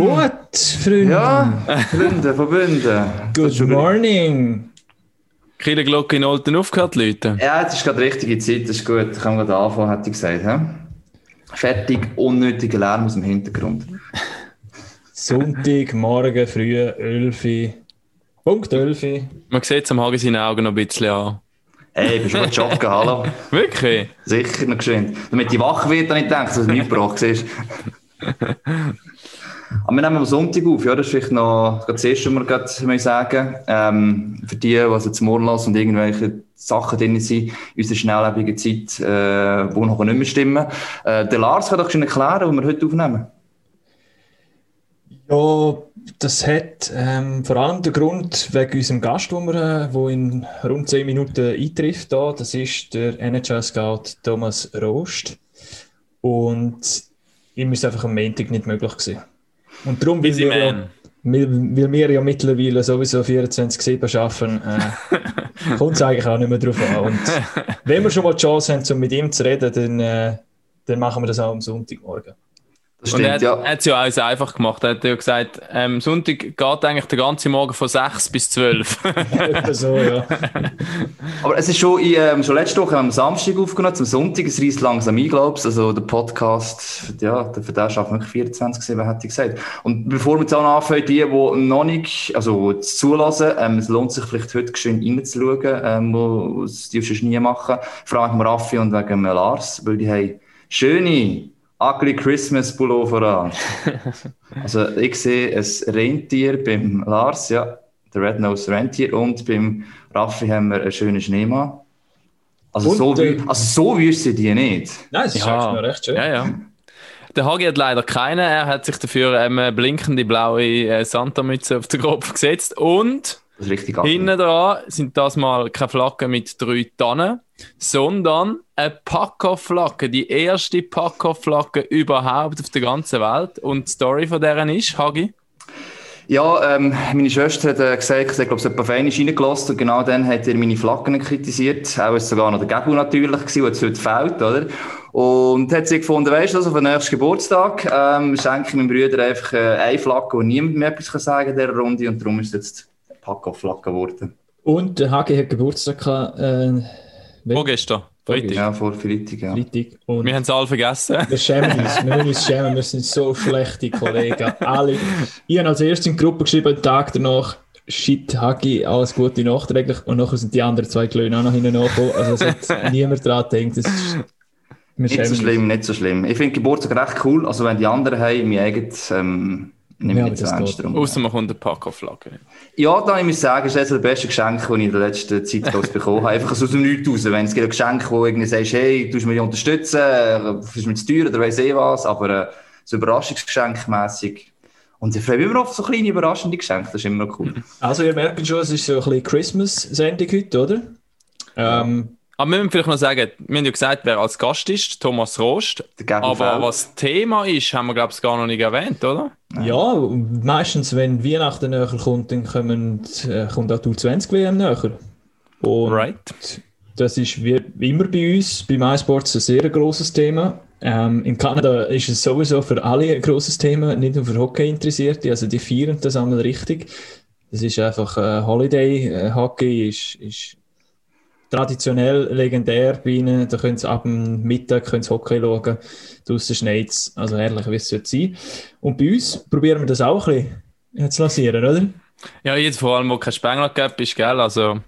Gut, Freunde. Ja, Freunde, Verbünde. Good morning. Viele Glocke in Olten aufgehört, Leute. Ja, das ist gerade die richtige Zeit, das ist gut. Ich kann gerade anfangen, hätte ich gesagt. He? Fertig, unnötiger Lärm aus dem Hintergrund. Sonntag, morgen, früh, 11 Uhr. Punkt 11 Uhr. Man sieht es am Hagen seinen Augen noch ein bisschen an. Hey, bist du mal joggen, hallo? Wirklich? Sicher noch geschwind. Damit die wach wird, dann nicht denkst, dass du nicht gebracht siehst. Aber wir nehmen am Sonntag auf, ja, das ist vielleicht noch das Erste, was wir sagen ähm, Für die, die zum Morgen lassen und irgendwelche Sachen drin sind in unserer schnelllebigen Zeit, äh, die noch nicht mehr stimmen. Äh, der Lars kann doch schon erklären, was wir heute aufnehmen. Ja, das hat ähm, vor allem den Grund wegen unserem Gast, wo, wir, äh, wo in rund 10 Minuten eintrifft. Da. Das ist der NHL-Scout Thomas Rost. Und ihm ist einfach am Montag nicht möglich gewesen. Und darum, weil wir, ja, weil wir ja mittlerweile sowieso 24-7 arbeiten, äh, kommt es eigentlich auch nicht mehr drauf an. Und wenn wir schon mal die Chance haben, um mit ihm zu reden, dann, äh, dann machen wir das auch am Sonntagmorgen. Das Und er stimmt, hat ja. es ja alles einfach gemacht. Er hat ja gesagt, ähm, Sonntag geht eigentlich der ganze Morgen von 6 bis 12. Etwa so, ja. Aber es ist schon, in, ähm, schon letzte Woche am Samstag aufgenommen, zum Sonntag, es reist langsam ein, glaubst Also der Podcast, ja, für den schaffen wir 24 7, hätte ich gesagt. Und bevor wir jetzt auch anfangen, die, die noch nicht, also zu zulassen, ähm, es lohnt sich vielleicht heute geschwind reinzuschauen, ähm, wo was die sonst nie machen. Wegen dem Raffi und wegen Lars, weil die haben schöne, ugly Christmas Pullover an. also ich sehe ein Rentier beim Lars, ja, der Red-Nosed Rentier, und beim Raffi haben wir einen schönen Schneemann. Also Und, so, äh, also so wüssten die nicht. Nein, es ist Ja. eigentlich noch recht schön. ja, ja. Der Hagi hat leider keine. Er hat sich dafür ähm, eine blinkende blaue äh, Santa-Mütze auf den Kopf gesetzt. Und Das richtig hinten dran sind das mal keine Flaggen mit drei Tannen, sondern eine Paco-Flagge. Die erste Paco-Flagge überhaupt auf der ganzen Welt. Und die Story von deren ist, Hagi? Ja, ähm, meine Schwester hat äh, gesagt, sie hat, glaube ich, etwa feinisch reingelassen und genau dann hat er meine Flaggen kritisiert. Auch ist sogar noch der Gebu natürlich gewesen, der heute fehlt, oder? Und hat sie gefunden, weisst du, also für den nächsten Geburtstag, ähm, schenke ich meinem Bruder einfach äh, eine Flagge, wo niemand mehr etwas kann sagen in dieser Runde und darum ist jetzt eine Paco-Flagge geworden. Und der Hagi hat Geburtstag gehabt, äh, wenn- Vorgestern, Freitag. Ja, vor Freitag, ja. Freitag. Und Wir haben es alle vergessen. wir schämen uns. Wir müssen uns schämen. Wir sind so schlechte Kollegen. Alle. Ich habe als erstes in die Gruppe geschrieben, den Tag danach. Shit, Hagi, alles Gute nachträglich. Und nachher sind die anderen zwei Klöne auch noch hinten nachgekommen. Also es hat niemand dran gedacht. Das ist, Nicht so schlimm, nicht so schlimm. Ich finde Geburtstag recht cool, also wenn die anderen haben, mein eigenes, ähm, nehme Ja, ich nicht so ernst drum. Außer man kommt eine Paco-Flagge. Ja, da muss ich sagen, ist das das beste Geschenk, das ich in der letzten Zeit bekommen habe. Einfach aus dem Nichts raus. Wenn es gibt ein Geschenk, wo irgendwie sagst, hey, du musst mich unterstützen, ist mir zu teuer oder weiss eh was, aber äh, so Überraschungsgeschenk mässig. Und ich freue mich immer auf so kleine überraschende Geschenke, das ist immer noch cool. Also ihr merkt schon, es ist so ein bisschen Christmas-Sendung heute, oder? Ähm, Aber wir müssen vielleicht noch sagen, wir haben ja gesagt, wer als Gast ist, Thomas Rost. Aber Feld. was Thema ist, haben wir, glaube ich, gar noch nicht erwähnt, oder? ja, meistens, wenn Weihnachten näher kommt, dann kommen, äh, kommt auch die U20-WM näher. Und Right. Das ist wie immer bei uns, bei MySports, ein sehr grosses Thema. Ähm, in Kanada ist es sowieso für alle ein grosses Thema, nicht nur für Hockey-Interessierte. Also die feiern das einmal richtig. Das ist einfach äh, Holiday. Äh, Hockey ist, ist traditionell legendär bei ihnen. Da können sie ab dem Mittag können sie Hockey schauen. Draussen schneit es. Also herrlich, wie es sollte sein. Und bei uns probieren wir das auch ein bisschen zu lancieren, oder? Ja, jetzt vor allem, wo kein Spengler gab, ist, gell, also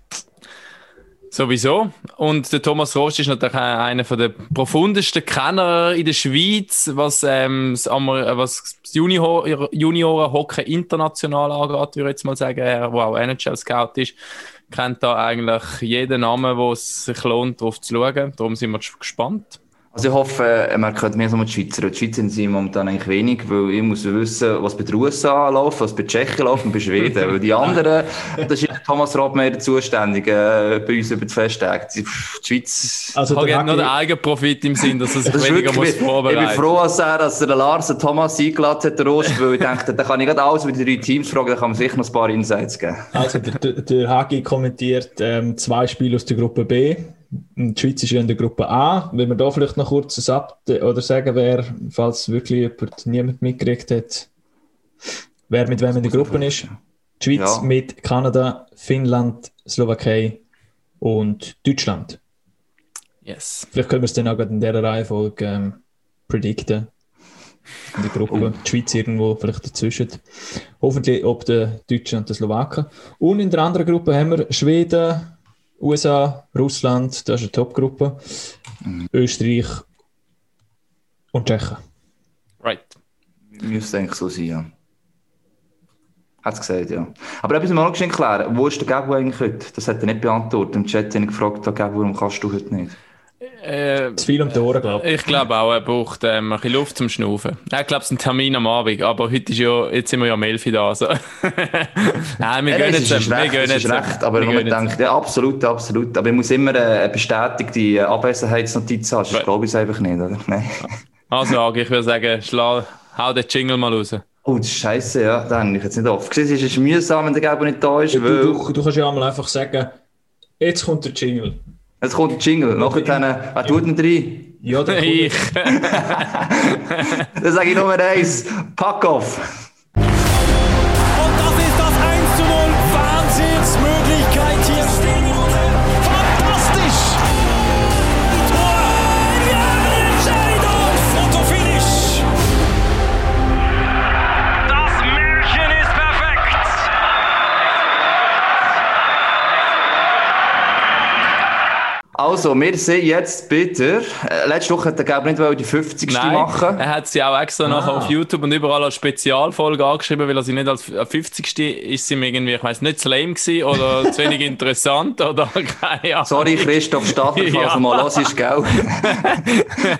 sowieso. Und der Thomas Rost ist natürlich einer der profundesten Kenner in der Schweiz, was, ähm, das, Amer was das Junior Junioren-Hockey international angeht, würde ich jetzt mal sagen. Er, auch NHL-Scout ist, kennt da eigentlich jeden Namen, wo es sich lohnt, darauf zu schauen. Darum sind wir gespannt. Also ich hoffe, man hört mehr so mit Schweizer. Die Schweizer sind momentan eigentlich wenig, weil ich muss wissen, was bei den USA läuft, was bei Tschechien läuft und bei Schweden. weil die anderen, das ist Thomas Robmeier zuständig, äh, bei uns über die Festtage. Die, Schweiz... Also Hagi der hat noch den Hagi- Eigenprofit im Sinn, dass er sich Das ist weniger wirklich, muss ich bin vorbereiten froh, dass er, dass er den Lars und Thomas eingeladen hat, der Rost, weil ich dachte, da kann ich gerade alles über die drei Teams fragen, da kann man sicher noch ein paar Insights geben. Also der, der, der Hagi kommentiert ähm, zwei Spiele aus der Gruppe B. Die Schweiz ist ja in der Gruppe A. Wenn wir da vielleicht noch kurz ein Update oder sagen wer, falls wirklich jemand niemand mitgekriegt hat. wer mit wem in der Gruppe ist. Die Schweiz Ja. mit Kanada, Finnland, Slowakei und Deutschland. Yes. Vielleicht können wir es dann auch gerade in dieser Reihenfolge ähm, predikten. In der Gruppe. Die Schweiz irgendwo vielleicht dazwischen. Hoffentlich ob der Deutschen und der Slowaken. Und in der anderen Gruppe haben wir Schweden, USA, Russland, das ist eine Top-Gruppe. Österreich und Tschechien. Right. Müsste eigentlich so sein, ja. Hat es gesagt, ja. Aber etwas noch geschehen klären. Wo ist der Gabu eigentlich heute? Das hat er nicht beantwortet. Im Chat habe ich gefragt, «Oh, Gabu, warum kannst du heute nicht? Äh, Zu viel um die Ohren, glaube ich. ich glaube auch, er braucht ähm, ein bisschen Luft zum Schnaufen. Er glaubt, es ist ein Termin am Abend, aber heute ist ja, jetzt sind wir ja am 11 Uhr da. Also. Nein, wir Ja, gönnen das es ist ihm. Wir recht, gönnen das es recht, aber man denkt, ja, absolut, absolut. Aber ich muss immer eine bestätigte äh, Abwesenheitsnotiz haben, sonst Right. glaube ich es einfach nicht, oder? Nein. Also, Agi, ich würde sagen, schla, hau den Jingle mal raus. Oh, das ist scheiße, ja. Da habe ich jetzt nicht oft gesehen. Es ist mühsam, wenn der Gabu nicht da ist, Du, weil... du, du kannst ja einmal einfach sagen, jetzt kommt der Jingle. Jetzt kommt der Jingle. Nachher dann, wer tut ihn rein? Ja, Ich. Dann sage ich Nummer eins. Pack off. Also, wir sind jetzt bitte. Äh, letzte Woche hat der Gabu nicht wollen die 50. Nein, machen. er hat sie auch extra nachher auf YouTube und überall als Spezialfolge angeschrieben, weil er sie nicht als äh, 50. ist sie irgendwie, ich weiß nicht, zu lame gewesen oder zu wenig interessant oder keine Ahnung. Sorry, Christoph Stadler, falls Ja. du mal los ist, gell?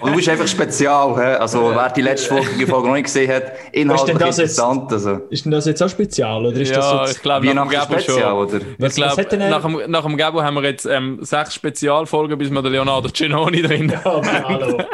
Du bist einfach spezial, hä? Also, wer die letzte Folge Folge noch nicht gesehen hat, inhaltlich das jetzt- interessant. Also, Ist denn das jetzt auch spezial? Oder ist Ja, das ich jetzt, glaube, nach dem Gabo spezial, schon. oder? Ich Was- glaube, er- nach dem, nach dem Gabo haben wir jetzt ähm, sechs Spezialfolgen, bis wir den Leonardo Ginoni drin haben. aber hallo.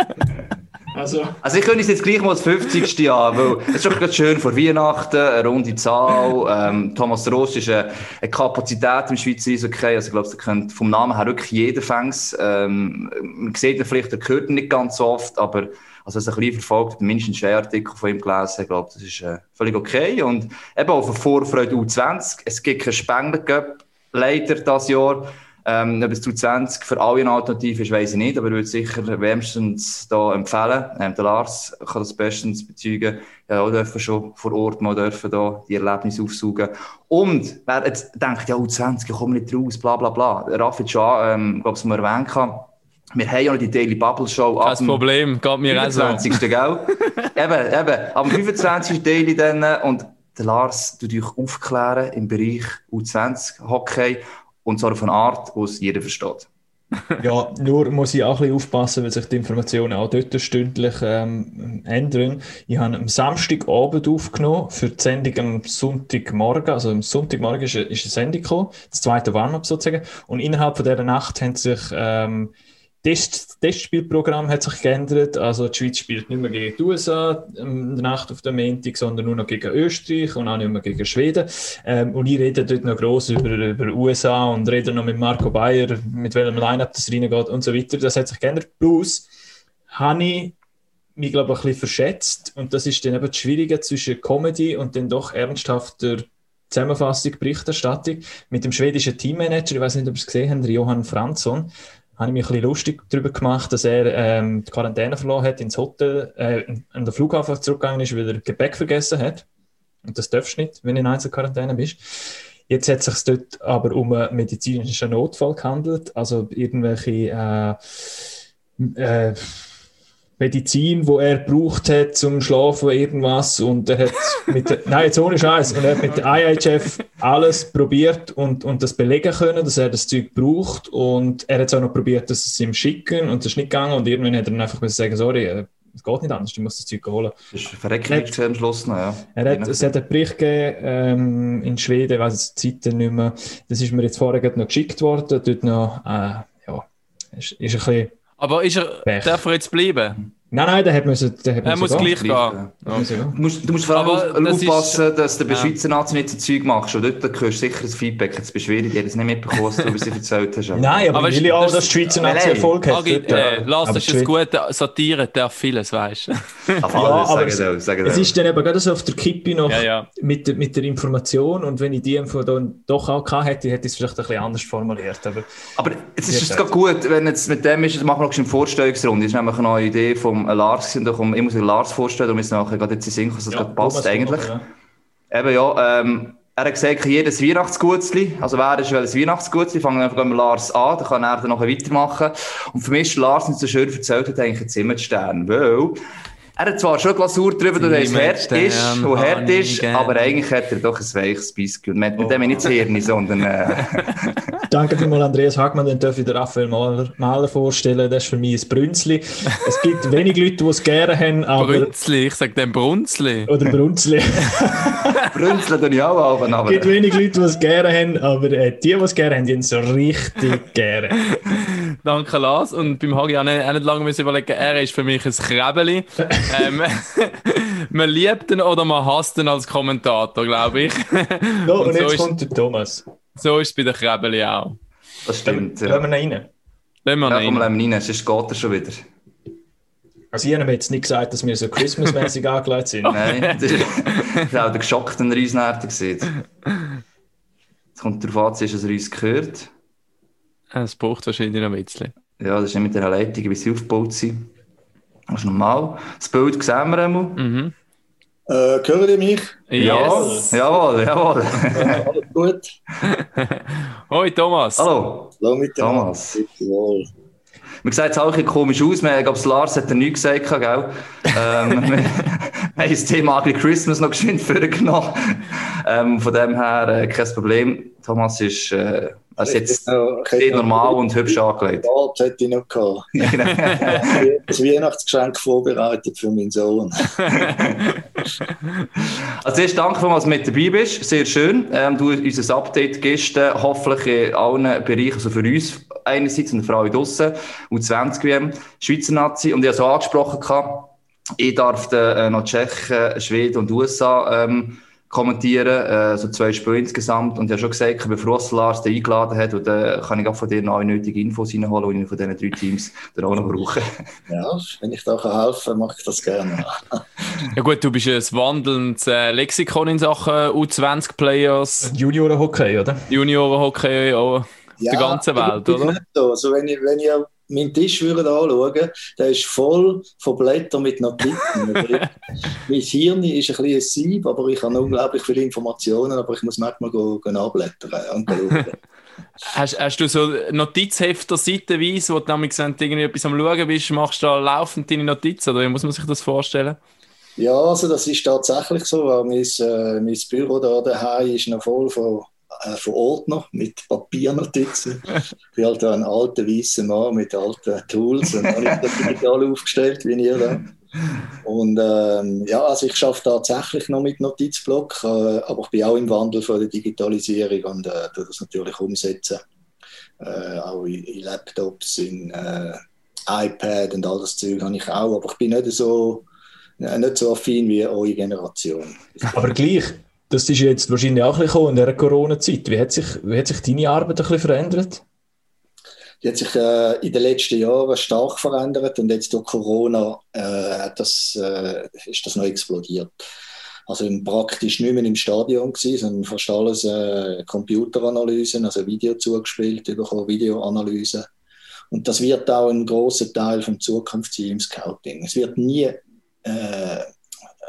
Also, Also ich könnte es jetzt gleich mal das 50. Jahr, weil es ist doch gerade schön vor Weihnachten, eine runde Zahl. Ähm, Thomas Ross ist eine, eine Kapazität im Schweizer Eishockey. Also ich glaube, der könnte vom Namen her wirklich jeder Fängs. Ähm, man sieht ihn vielleicht, er hört ihn nicht ganz so oft, aber also, als ein bisschen verfolgt, mindestens einen Artikel von ihm gelesen, ich glaube, das ist äh, völlig okay. Und eben auch für Vorfreude U20. Es gibt keinen Spengler Cup, leider dieses Jahr. Ähm, ob es zu 20 für alle eine Alternative ist, weiß ich nicht, aber ich würde sicher wärmstens da empfehlen. Ähm, der Lars kann das bestens bezeugen. Ja, auch dürfen schon vor Ort mal dürfen da die Erlebnisse aufsaugen. Und wer jetzt denkt, ja, U20, ich komme nicht raus, bla bla bla. Raffi schon, ähm, glaube ich, mal erwähnt, kann. wir haben ja noch die Daily Bubble Show Kein Problem, geht mir auch so. 25. gell? eben, eben. Am 25. Daily dann äh, und der Lars tut euch aufklären im Bereich U20 Hockey und zwar auf eine Art, die es jeder versteht. ja, nur muss ich auch ein bisschen aufpassen, weil sich die Informationen auch dort stündlich ähm, ändern. Ich habe am Samstagabend aufgenommen für die Sendung am Sonntagmorgen. Also am Sonntagmorgen ist eine, ist eine Sendung gekommen, das zweite Warm-up sozusagen. Und innerhalb von dieser Nacht haben sich ähm, Test, Testspielprogramm hat sich geändert. Also die Schweiz spielt nicht mehr gegen die USA ähm, in der Nacht auf der Montag, sondern nur noch gegen Österreich und auch nicht mehr gegen Schweden. Ähm, und ich rede dort noch gross über, über USA und rede noch mit Marco Bayer, mit welchem Line-Up das reingeht und so weiter. Das hat sich geändert. Plus habe ich mich, glaube ich, ein bisschen verschätzt. Und das ist dann eben das Schwierige zwischen Comedy und dann doch ernsthafter Zusammenfassung, Berichterstattung. Mit dem schwedischen Teammanager, ich weiß nicht, ob ihr es gesehen habt, Johann Fransson, habe ich mich ein bisschen lustig darüber gemacht, dass er ähm, die Quarantäne verloren hat, ins Hotel, äh, an den Flughafen zurückgegangen ist, weil er Gepäck vergessen hat. Und das darfst du nicht, wenn du in Einzelquarantäne bist. Jetzt hat es sich dort aber um einen medizinischen Notfall gehandelt, also irgendwelche äh, äh, Medizin, wo er braucht hat zum Schlafen, irgendwas. Und er hat mit der, nein, jetzt ohne Scheiß. Und er hat mit der IHF alles probiert und, und das belegen können, dass er das Zeug braucht. Und er hat es auch noch probiert, dass es ihm schicken und das ist nicht gegangen. Und irgendwann hat er dann einfach sagen, sorry, äh, es geht nicht anders, du musst das Zeug holen. Das ist verreckt noch, ja. Er hat, es hat einen Bericht gegeben ähm, in Schweden, ich weiß die Zeiten nicht mehr. Das ist mir jetzt vorher noch geschickt worden. Dort noch, äh, ja, ist, ist ein bisschen Aber ist er, Pech. darf er jetzt bleiben? Nein, nein, der hat müssen, der hat Er muss gehen. gleich gehen. Ja. Ja. Du musst, du musst vor allem Aber auf- das ist- aufpassen, dass du bei ja. Schweizer Nazi nicht so Zeug machst. Und dort hörst du sicher das Feedback. Jetzt bist du schwierig, haben es nicht mitbekommen, was du über sie erzählt hast. Nein, aber, Aber ich will ja auch, das- dass die Schweizer Nazi nein. Erfolg hat. Agi, dort, ja. äh, Lars, das ist Schweiz- gut. Satire darf vieles, weißt du. Auf Ja, alles, aber sag es, ich dir, sag ich es ist dann eben gerade so auf der Kippe noch Ja, ja. Mit, der- mit der Information und wenn ich die Info dann doch auch gehabt hätte, hätte ich es vielleicht ein bisschen anders formuliert. Aber Aber jetzt ist Ja, es gerade gut, wenn jetzt mit dem ist, das machen wir noch eine Vorstellungsrunde. Das ist nämlich eine neue Idee vom Lars gewesen. Da kommt, ich muss den Lars vorstellen, und wir sind nachher gerade jetzt in Sinn, dass das ja, gerade passt eigentlich. Thomas, ja. Eben ja, ähm, er hat gesagt, jedes Weihnachtsgutzli, also wer ist welches Weihnachtsgutzli, fangen wir einfach mit Lars an, dann kann er dann noch weitermachen. Und für mich ist Lars nicht so schön erzählt, hat eigentlich ein Zimmerstern, weil er hat zwar schon Glasur drüber, dass es hart ist und hart ist, aber eigentlich hat er doch ein weiches Biskuit. Und mit, mit dem nicht das Hirn, sondern äh, Danke vielmals, Andreas Hagmann. Dann darf ich den Raphael Mahler, Mahler vorstellen. Das ist für mich ein Brünzli. Es gibt wenig Leute, die es gerne haben, aber. Brunzli, ich sag dem Brunzli. Oder Brunzli. Brünzeln tue ich auch ab, aber... Es gibt wenig Leute, die es gerne haben, aber äh, die, die es gerne haben, die haben es so richtig gerne. Danke, Lars. Und beim Hagi auch nicht, auch nicht lange müssen überlegen, er ist für mich ein Krebeli. ähm, man liebt ihn oder man hasst ihn als Kommentator, glaube ich. So, und, so jetzt ist- kommt der Thomas. So ist es bei den Krebeli auch. Das stimmt, ja. wir ihn rein. Lassen wir Ja, ihn komm, rein. lass ihn rein, sonst geht er schon wieder. Also, ich habe mir jetzt nicht gesagt, dass wir so Christmas-mäßig angelegt sind. Nein, das ist ist auch der geschockte gesehen. Jetzt kommt darauf an, dass er uns gehört. Es braucht wahrscheinlich noch ein bisschen. Ja, das ist nicht mit der Leitung, wie sie aufgebaut sind. Das ist normal. Das Bild sehen wir einmal. Mhm. Äh, hören ihr mich? Yes. jawohl, jawohl. Ja, alles gut. Hoi, Thomas. Hallo, Hallo. Thomas. Bitte wohl. Man sieht es auch ein komisch aus. Man- Ich glaube, Lars hat er nichts gesagt, gell? ähm, wir, wir haben das Thema Ugly Christmas noch geschwind vorgenommen. Ähm, von dem her äh, kein Problem. Thomas ist, äh, er ist jetzt hätte sehr normal und hübsch angelegt. Das hätte ich noch gehabt. Das Weihnachtsgeschenk vorbereitet für meinen Sohn. Also erst danke, dass du mit dabei bist. Sehr schön. Ähm, du unser Update äh, hoffentlich in allen Bereichen, also für uns einerseits und für alle draussen, U20 WM, Schweizer Nazi. Und ich habe so angesprochen, gehabt, ich darf dann, äh, noch Tschechen, Schweden und USA ähm, kommentieren, äh, so zwei Spiele insgesamt. Und ich habe schon gesagt, bevor es Lars den eingeladen hat, und dann kann ich auch von dir noch nötige Infos reinholen, die ich von diesen drei Teams dann auch noch brauche. Ja, wenn ich da kann helfen kann, mache ich das gerne. Ja gut, du bist ein wandelndes äh, Lexikon in Sachen U20-Players, Junioren-Hockey, oder? Junioren-Hockey, auch auf der ganzen Welt, oder? So. Also wenn ich, wenn ich meinen Tisch würde anschauen, der ist voll von Blättern mit Notizen. mein Hirn ist ein bisschen ein Sieb, aber ich habe unglaublich viele Informationen, aber ich muss manchmal go, go schauen. Hast, hast du so Notizhefter seitenweise, wo du nämlich irgendwie etwas am Schauen bist, machst du da laufend deine Notizen, oder wie muss man sich das vorstellen? Ja, also das ist tatsächlich so, weil mein, äh, mein Büro da daheim ist noch voll von, äh, von Ordner mit Papiernotizen. ich bin halt ein alter weißer Mann mit alten Tools und habe ich digital aufgestellt, wie ihr da. Und ähm, ja, also ich arbeite tatsächlich noch mit Notizblock, äh, aber ich bin auch im Wandel von der Digitalisierung und äh, das natürlich umsetzen. Äh, auch in, in Laptops, in äh, iPad und all das Zeug habe ich auch, aber ich bin nicht so ja, nicht so affin wie eure Generation. Aber gleich, das ist jetzt wahrscheinlich auch ein bisschen in dieser Corona-Zeit. Wie hat sich, wie hat sich deine Arbeit ein bisschen verändert? Die hat sich äh, in den letzten Jahren stark verändert und jetzt durch Corona äh, das, äh, ist das noch explodiert. Also im- praktisch nicht mehr im Stadion gewesen, sondern fast alles äh, Computeranalysen, also Video zugespielt, bekommen Videoanalyse. Und das wird auch ein großer Teil vom Zukunft sein im Scouting. Es wird nie äh,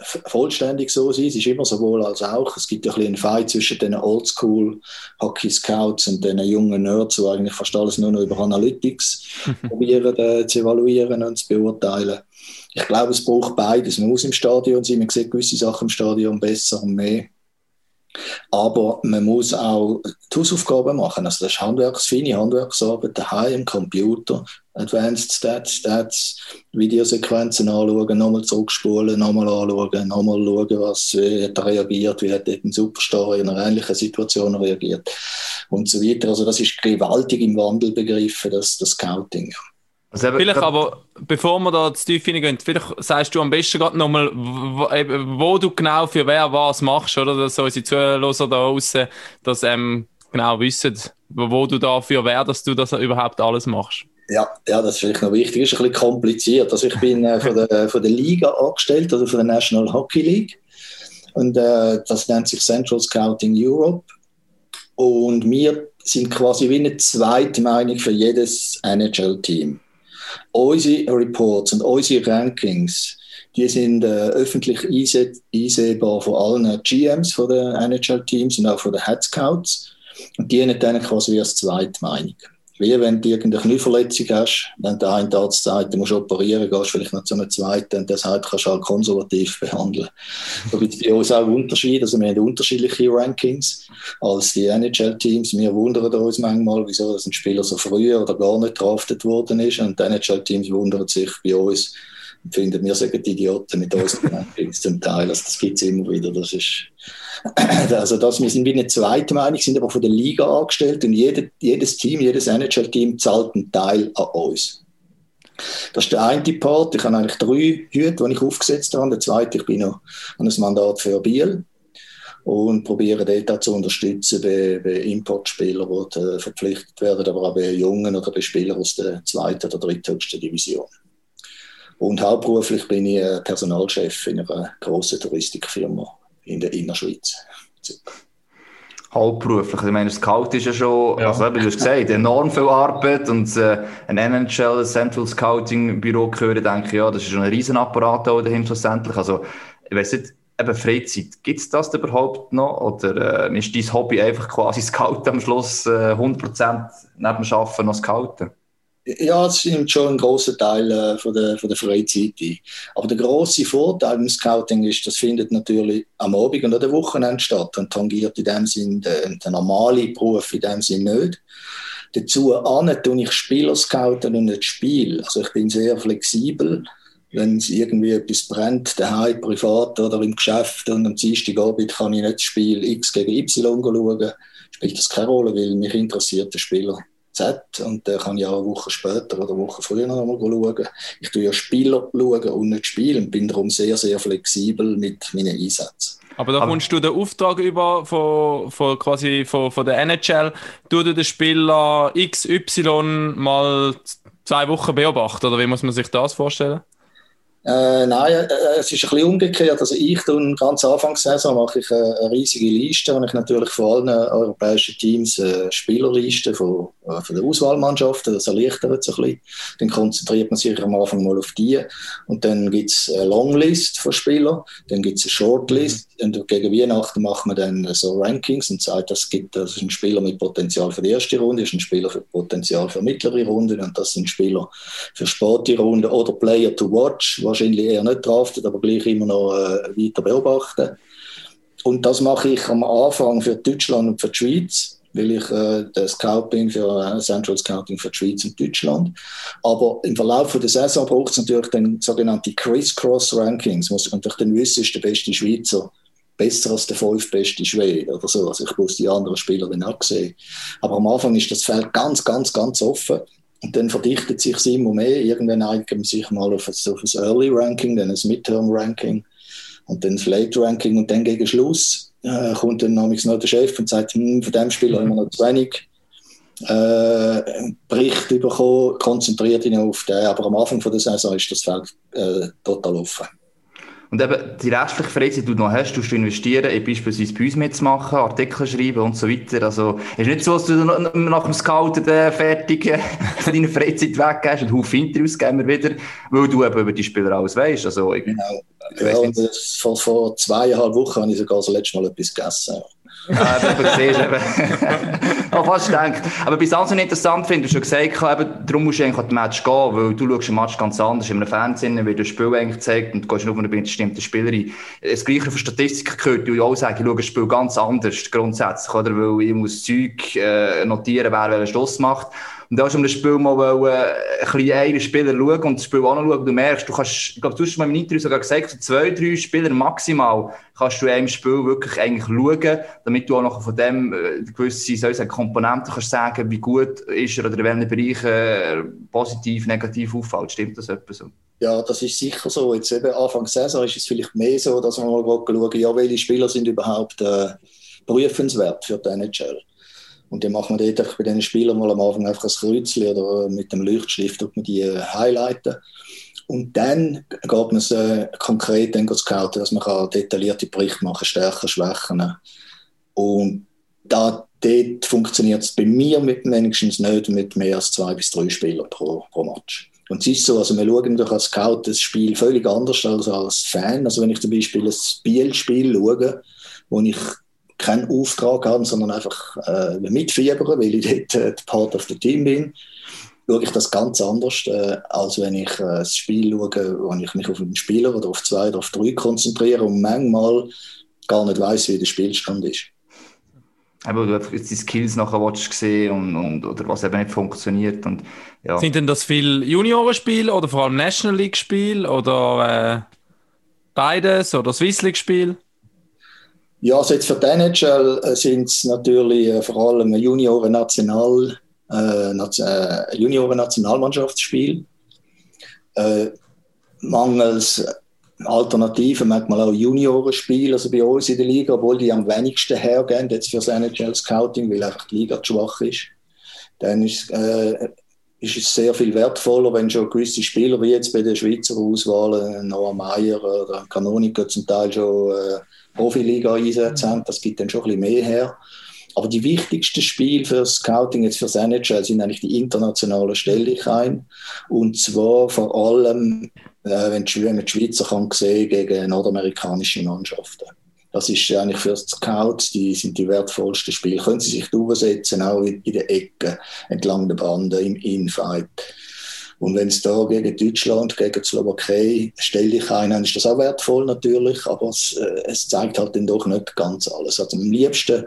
vollständig so sein. Es ist immer sowohl als auch. Es gibt ein bisschen einen Fight zwischen den Oldschool-Hockey-Scouts und den jungen Nerds, die eigentlich fast alles nur noch über Analytics probieren äh, zu evaluieren und zu beurteilen. Ich glaube, es braucht beides. Man muss im Stadion sein, man sieht gewisse Sachen im Stadion besser und mehr. Aber man muss auch die Hausaufgaben machen. Also das ist Handwerks, feine Handwerksarbeit daheim am Computer, Advanced Stats, Stats, Videosequenzen anschauen, nochmal zurückspulen, nochmal anschauen, nochmal schauen, was wie hat er reagiert, wie hat ein Superstar in einer ähnlichen Situation reagiert und so weiter. Also das ist gewaltig im Wandel begriffen, das, das Scouting. Also vielleicht aber, bevor wir da zu tief hineingehen, vielleicht sagst du am besten gerade nochmal, wo, wo, du genau für wer was machst, oder? Dass unsere Zuhörer da draußen das ähm, genau wissen, wo, wo du da für wer, dass du das überhaupt alles machst. Ja, ja, das ist vielleicht noch wichtig. Das ist ein bisschen kompliziert. Also ich bin äh, von, der, von der Liga angestellt, oder von der National Hockey League. Und äh, das nennt sich Central Scouting Europe. Und wir sind quasi wie eine zweite Meinung für jedes NHL-Team. Unsere Reports und unsere Rankings, die sind äh, öffentlich einsehbar von allen GMs von den NHL-Teams und auch von den Head Scouts. Und die haben dann quasi als zweite Meinung wie wenn du irgendeine Knieverletzung hast, dann der eine Arzt sagt, du musst operieren, gehst vielleicht noch zu einem zweiten und der sagt, kannst du halt konservativ behandeln. Da gibt es bei uns auch Unterschiede, also wir haben unterschiedliche Rankings als die NHL-Teams. Wir wundern uns manchmal, wieso ein Spieler so früh oder gar nicht draftet worden ist und die NHL-Teams wundern sich bei uns, und finden, wir die Idioten mit unseren Rankings zum Teil. Also das gibt es immer wieder. Das ist, also das, wir sind wie eine zweite Meinung, sind aber von der Liga angestellt und jede, jedes Team, jedes NHL-Team zahlt einen Teil an uns. Das ist der eine Part. Ich habe eigentlich drei Hüte, die ich aufgesetzt habe. Der zweite, ich bin noch an ein Mandat für Biel und probiere dort zu unterstützen bei, bei Importspielern, die äh, verpflichtet werden, aber auch bei Jungen oder bei Spielern aus der zweiten oder dritthöchsten Division. Und hauptberuflich bin ich Personalchef in einer grossen Touristikfirma in der Innerschweiz. Hauptberuflich. Ich meine, Scout ist ja schon, ja. also wie du hast gesagt, enorm viel Arbeit und äh, ein NHL, Central Scouting Büro gehören, denke ich, ja, das ist schon ein Riesenapparat da dahinter schlussendlich. Also, ich weiß nicht, eben Freizeit, gibt es das überhaupt noch? Oder äh, ist dein Hobby einfach quasi Scout am Schluss äh, 100% neben dem Arbeiten noch Scouten? Ja, es nimmt schon einen grossen Teil äh, von, der, von der Freizeit ein. Aber der grosse Vorteil im Scouting ist, das findet natürlich am Abend und an der Wochenende statt und tangiert in dem Sinn den, den normalen Beruf in dem Sinn nicht. Dazu an tue ich Spieler scouten und nicht Spiel. Also ich bin sehr flexibel. Wenn es irgendwie etwas brennt, daheim, privat oder im Geschäft und am Dienstagabend kann ich nicht das Spiel X gegen Y schauen, spielt das keine Rolle, weil mich interessiert der Spieler Z und dann kann ich auch eine Woche später oder eine Woche früher noch mal schauen. Ich tue ja Spieler schauen und nicht spielen und bin darum sehr, sehr flexibel mit meinen Einsätzen. Aber da kommst du den Auftrag über von, von quasi von, von der NHL, du den Spieler XY mal zwei Wochen beobachten, oder wie muss man sich das vorstellen? Äh, nein, äh, es ist ein bisschen umgekehrt. Also ich tue ganz Anfangssaison mache ich eine, eine riesige Liste und ich natürlich vor allen europäischen Teams eine Spielerliste von, äh, von der Auswahlmannschaften. Das erleichtert es ein bisschen. Dann konzentriert man sich am Anfang mal auf die und dann gibt es eine Longlist von Spielern, dann gibt es eine Shortlist mhm. und gegen Weihnachten macht man dann so Rankings und sagt, das gibt das ist ein Spieler mit Potenzial für die erste Runde, das ist ein Spieler für Potenzial für mittlere Runde und das sind Spieler für späte Runde oder Player to Watch wahrscheinlich eher nicht draftet, aber gleich immer noch äh, weiter beobachten. Und das mache ich am Anfang für Deutschland und für die Schweiz, weil ich äh, der Scout bin für äh, Central Scouting für die Schweiz und Deutschland. Aber im Verlauf der Saison braucht es natürlich dann sogenannte Criss-Cross-Rankings. Muss natürlich dann wissen, ist der beste Schweizer besser als der fünf beste Schwede oder so. Also ich muss die anderen Spieler dann auch sehen. Aber am Anfang ist das Feld ganz, ganz, ganz offen. Und dann verdichtet sich es immer mehr. Irgendwann einigt man sich mal auf ein, auf ein Early Ranking, dann ein Midterm Ranking und dann das Late Ranking. Und dann gegen Schluss äh, kommt dann noch der Chef und sagt, hm, von dem Spieler haben wir noch zu wenig äh, Bericht bekommen, konzentriert ihn auf den. Aber am Anfang von der Saison ist das Feld äh, total offen. Und eben die restliche Freizeit, die du noch hast, du investieren, in beispielsweise bei uns mitzumachen, Artikel schreiben und so weiter. Also, es ist nicht so, dass du nach dem Scouten fertig äh, von deiner Freizeit weggehst und Haufen Interviews geben wir wieder, weil du eben über die Spieler alles weißt. Also, ich, genau. Ich ja, vor, vor zweieinhalb Wochen habe ich sogar das letzte Mal etwas gegessen. Ah, eben, siehst eben. oh, fast gedacht. Aber bis also interessant finde, du schon gesagt, eben, darum musst du eigentlich an das Match gehen, weil du schaust ein Match ganz anders in einem Fernsehen, wie das Spiel eigentlich zeigt und du gehst nur auf eine bestimmte Spielerin. Das Gleiche von Statistiken gehört, die auch sagen, ich schaue das Spiel ganz anders grundsätzlich, oder? Weil ich muss Zeug äh, notieren, wer welchen Schluss macht. Und da um das Spiel mal äh, ein einen Spieler schauen und das Spiel anschauen. Du merkst, du kannst, ich glaube, du hast mal im Interview sogar gesagt, so zwei, drei Spieler maximal kannst du in einem Spiel wirklich eigentlich schauen, damit du auch noch von dem äh, gewisse ich sagen, Komponenten kannst sagen, wie gut ist er oder in welchen Bereichen äh, positiv, negativ auffällt. Stimmt das etwa so? Ja, das ist sicher so. Jetzt eben Anfang Saison ist es vielleicht mehr so, dass man mal schauen, ja, welche Spieler sind überhaupt äh, prüfenswert für die NHL. Und dann machen wir dort bei diesen Spielern mal am Anfang einfach ein Kreuzchen oder mit dem Leuchtstift tut man die äh, highlighten. Und dann geht man es äh, konkret dann scouten, dass man kann detaillierte Berichte machen Stärken, Schwächen. Und da, dort funktioniert es bei mir mit, wenigstens nicht mit mehr als zwei bis drei Spielern pro, pro Match. Und es ist so, also wir schauen durch als Scout das Spiel völlig anders als als Fan. Also wenn ich zum Beispiel ein Spielspiel schaue, wo ich keinen Auftrag habe, sondern einfach äh, mitfiebern, weil ich dort äh, Part of the Team bin, schaue ich das ganz anders, äh, als wenn ich äh, das Spiel schaue, wo ich mich auf einen Spieler oder auf zwei oder auf drei konzentriere und manchmal gar nicht weiß, wie der Spielstand ist. Aber du hast jetzt die Skills nachher sehen und, und, oder was eben nicht funktioniert. Und, ja. Sind denn das viel Juniorenspiel oder vor allem National League Spiel oder äh, beides oder Swiss League Spiel? Ja, also jetzt für die NHL äh, sind es natürlich äh, vor allem Junioren-National, äh, äh, Junioren-Nationalmannschaftsspiel. Äh, mangels Alternativen, manchmal auch Juniorenspiel, also bei uns in der Liga, obwohl die am wenigsten hergehen, jetzt für das NHL-Scouting, weil einfach die Liga zu schwach ist. Dann ist, äh, ist es sehr viel wertvoller, wenn schon gewisse Spieler, wie jetzt bei der Schweizer Auswahl, Noah Meyer oder Kanoniker zum Teil schon äh, Profiliga-Einsätze haben. Das gibt dann schon ein bisschen mehr her. Aber die wichtigsten Spiele für Scouting jetzt für das NHL sind eigentlich die internationalen Stelldichein. Und zwar vor allem, äh, wenn, die, wenn man die Schweizer kann sehen gegen nordamerikanische Mannschaften. Das ist eigentlich für Scouts, die sind die wertvollsten Spiele. Können sie sich durchsetzen, auch in, in den Ecken, entlang der Bande, im Infight. Und wenn es da gegen Deutschland, gegen die Slowakei stelle ich ein, dann ist das auch wertvoll natürlich, aber es, äh, es zeigt halt dann doch nicht ganz alles. Also am liebsten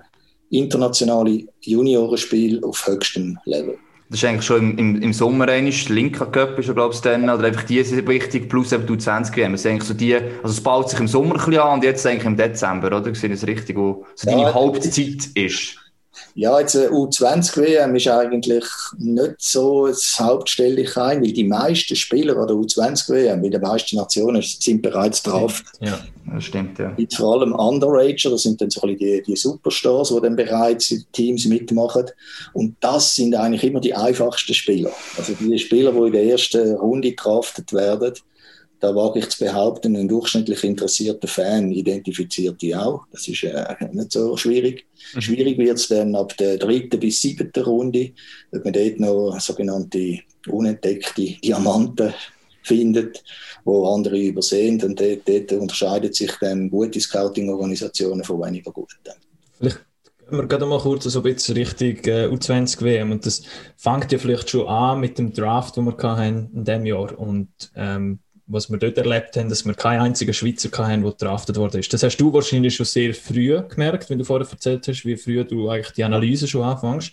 internationale Juniorenspiel auf höchstem Level. Das ist eigentlich schon im, im, im Sommer einig, Linker Cup ist glaube ich, dann, oder einfach die sind wichtig, plus eben du 20 WM. Also eigentlich so die, also es baut sich im Sommer ein bisschen an und jetzt eigentlich im Dezember, oder? Das ist richtig, wo so ja, deine Hauptzeit ist. Ja, jetzt äh, U20-WM ist eigentlich nicht so das Hauptstellig ein, weil die meisten Spieler an der U20-WM, wie die meisten Nationen, sind bereits drauf. Ja, das stimmt, ja. Jetzt vor allem Underager, das sind dann so die, die Superstars, die dann bereits in Teams mitmachen. Und das sind eigentlich immer die einfachsten Spieler. Also die Spieler, die in der ersten Runde gekraftet werden, da wage ich zu behaupten, ein durchschnittlich interessierter Fan identifiziert die auch. Das ist äh, nicht so schwierig. Mhm. Schwierig wird es dann ab der dritten bis siebten Runde, wenn man dort noch sogenannte unentdeckte Diamanten findet, wo andere übersehen. Und dort, dort unterscheidet sich dann gute Scouting-Organisationen von weniger guten. Vielleicht gehen wir gerade mal kurz so ein bisschen Richtung äh, U20-WM. Und das fängt ja vielleicht schon an mit dem Draft, den wir hatten in diesem Jahr. Und ähm, was wir dort erlebt haben, dass wir keinen einzigen Schweizer hatten, der draftet worden ist. Das hast du wahrscheinlich schon sehr früh gemerkt, wenn du vorher erzählt hast, wie früh du eigentlich die Analyse schon anfängst.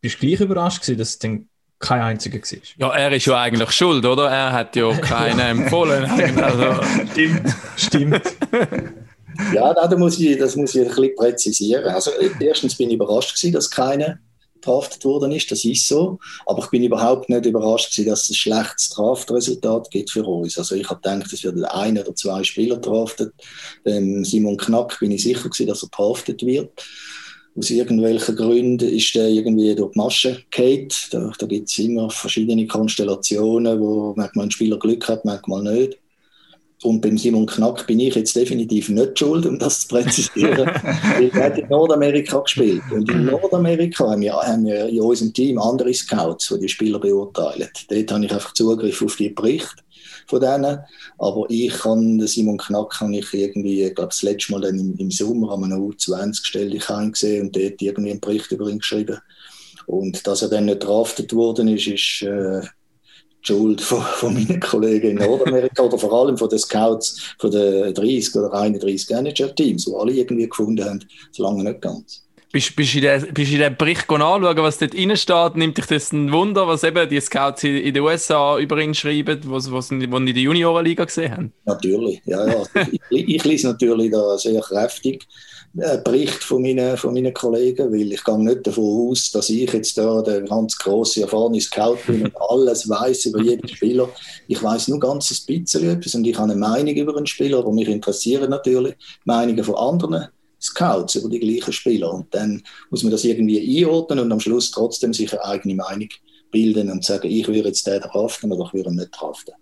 Bist du gleich überrascht gewesen, dass es dann kein einziger war? Ja, er ist ja eigentlich schuld, oder? Er hat ja keinen empfohlen. Also. Stimmt. Stimmt. ja, das muss, ich, das muss ich ein bisschen präzisieren. Also, erstens bin ich überrascht gewesen, dass keiner verhaftet worden ist. Das ist so. Aber ich bin überhaupt nicht überrascht gewesen, dass es ein schlechtes Draftresultat gibt für uns. Also ich habe gedacht, es wird ein oder zwei Spieler draftet. Dem Simon Knack bin ich sicher gewesen, dass er verhaftet wird. Aus irgendwelchen Gründen ist der irgendwie durch die Masche gefallen. Da, da gibt es immer verschiedene Konstellationen, wo manchmal ein Spieler Glück hat, manchmal nicht. Und beim Simon Knack bin ich jetzt definitiv nicht schuld, um das zu präzisieren. er hat in Nordamerika gespielt. Und in Nordamerika haben wir, haben wir in unserem Team andere Scouts, die die Spieler beurteilen. Dort habe ich einfach Zugriff auf die Berichte von denen. Aber ich kann den Simon Knack habe ich irgendwie, ich glaube, das letzte Mal dann im, im Sommer haben wir noch U20 gestellt, ich eingesehen und dort irgendwie einen Bericht über ihn geschrieben. Und dass er dann nicht draftet worden ist, ist äh, Schuld von, von meinen Kollegen in Nordamerika oder vor allem von den Scouts von den 30 oder 31 Manager-Teams, die alle irgendwie gefunden haben, so lange nicht ganz. Bist, bist, du in den, bist in den Bericht anschauen, was dort drin steht? Nimmt dich das ein Wunder, was eben die Scouts in den USA über ihn schreiben, was, was, was in der Juniorenliga gesehen haben? Natürlich, ja, ja. ich, ich lese natürlich da sehr kräftig. Bericht von meinen, von meinen Kollegen, weil ich gehe nicht davon aus, dass ich jetzt da der ganz große erfahrene Scout bin und alles weiß über jeden Spieler. Ich weiß nur ganz ein bisschen etwas und ich habe eine Meinung über einen Spieler, aber mich interessieren natürlich Meinungen von anderen Scouts über die gleichen Spieler und dann muss man das irgendwie einordnen und am Schluss trotzdem sich eine eigene Meinung bilden und sagen, ich würde jetzt den draften oder ich würde ihn nicht draften.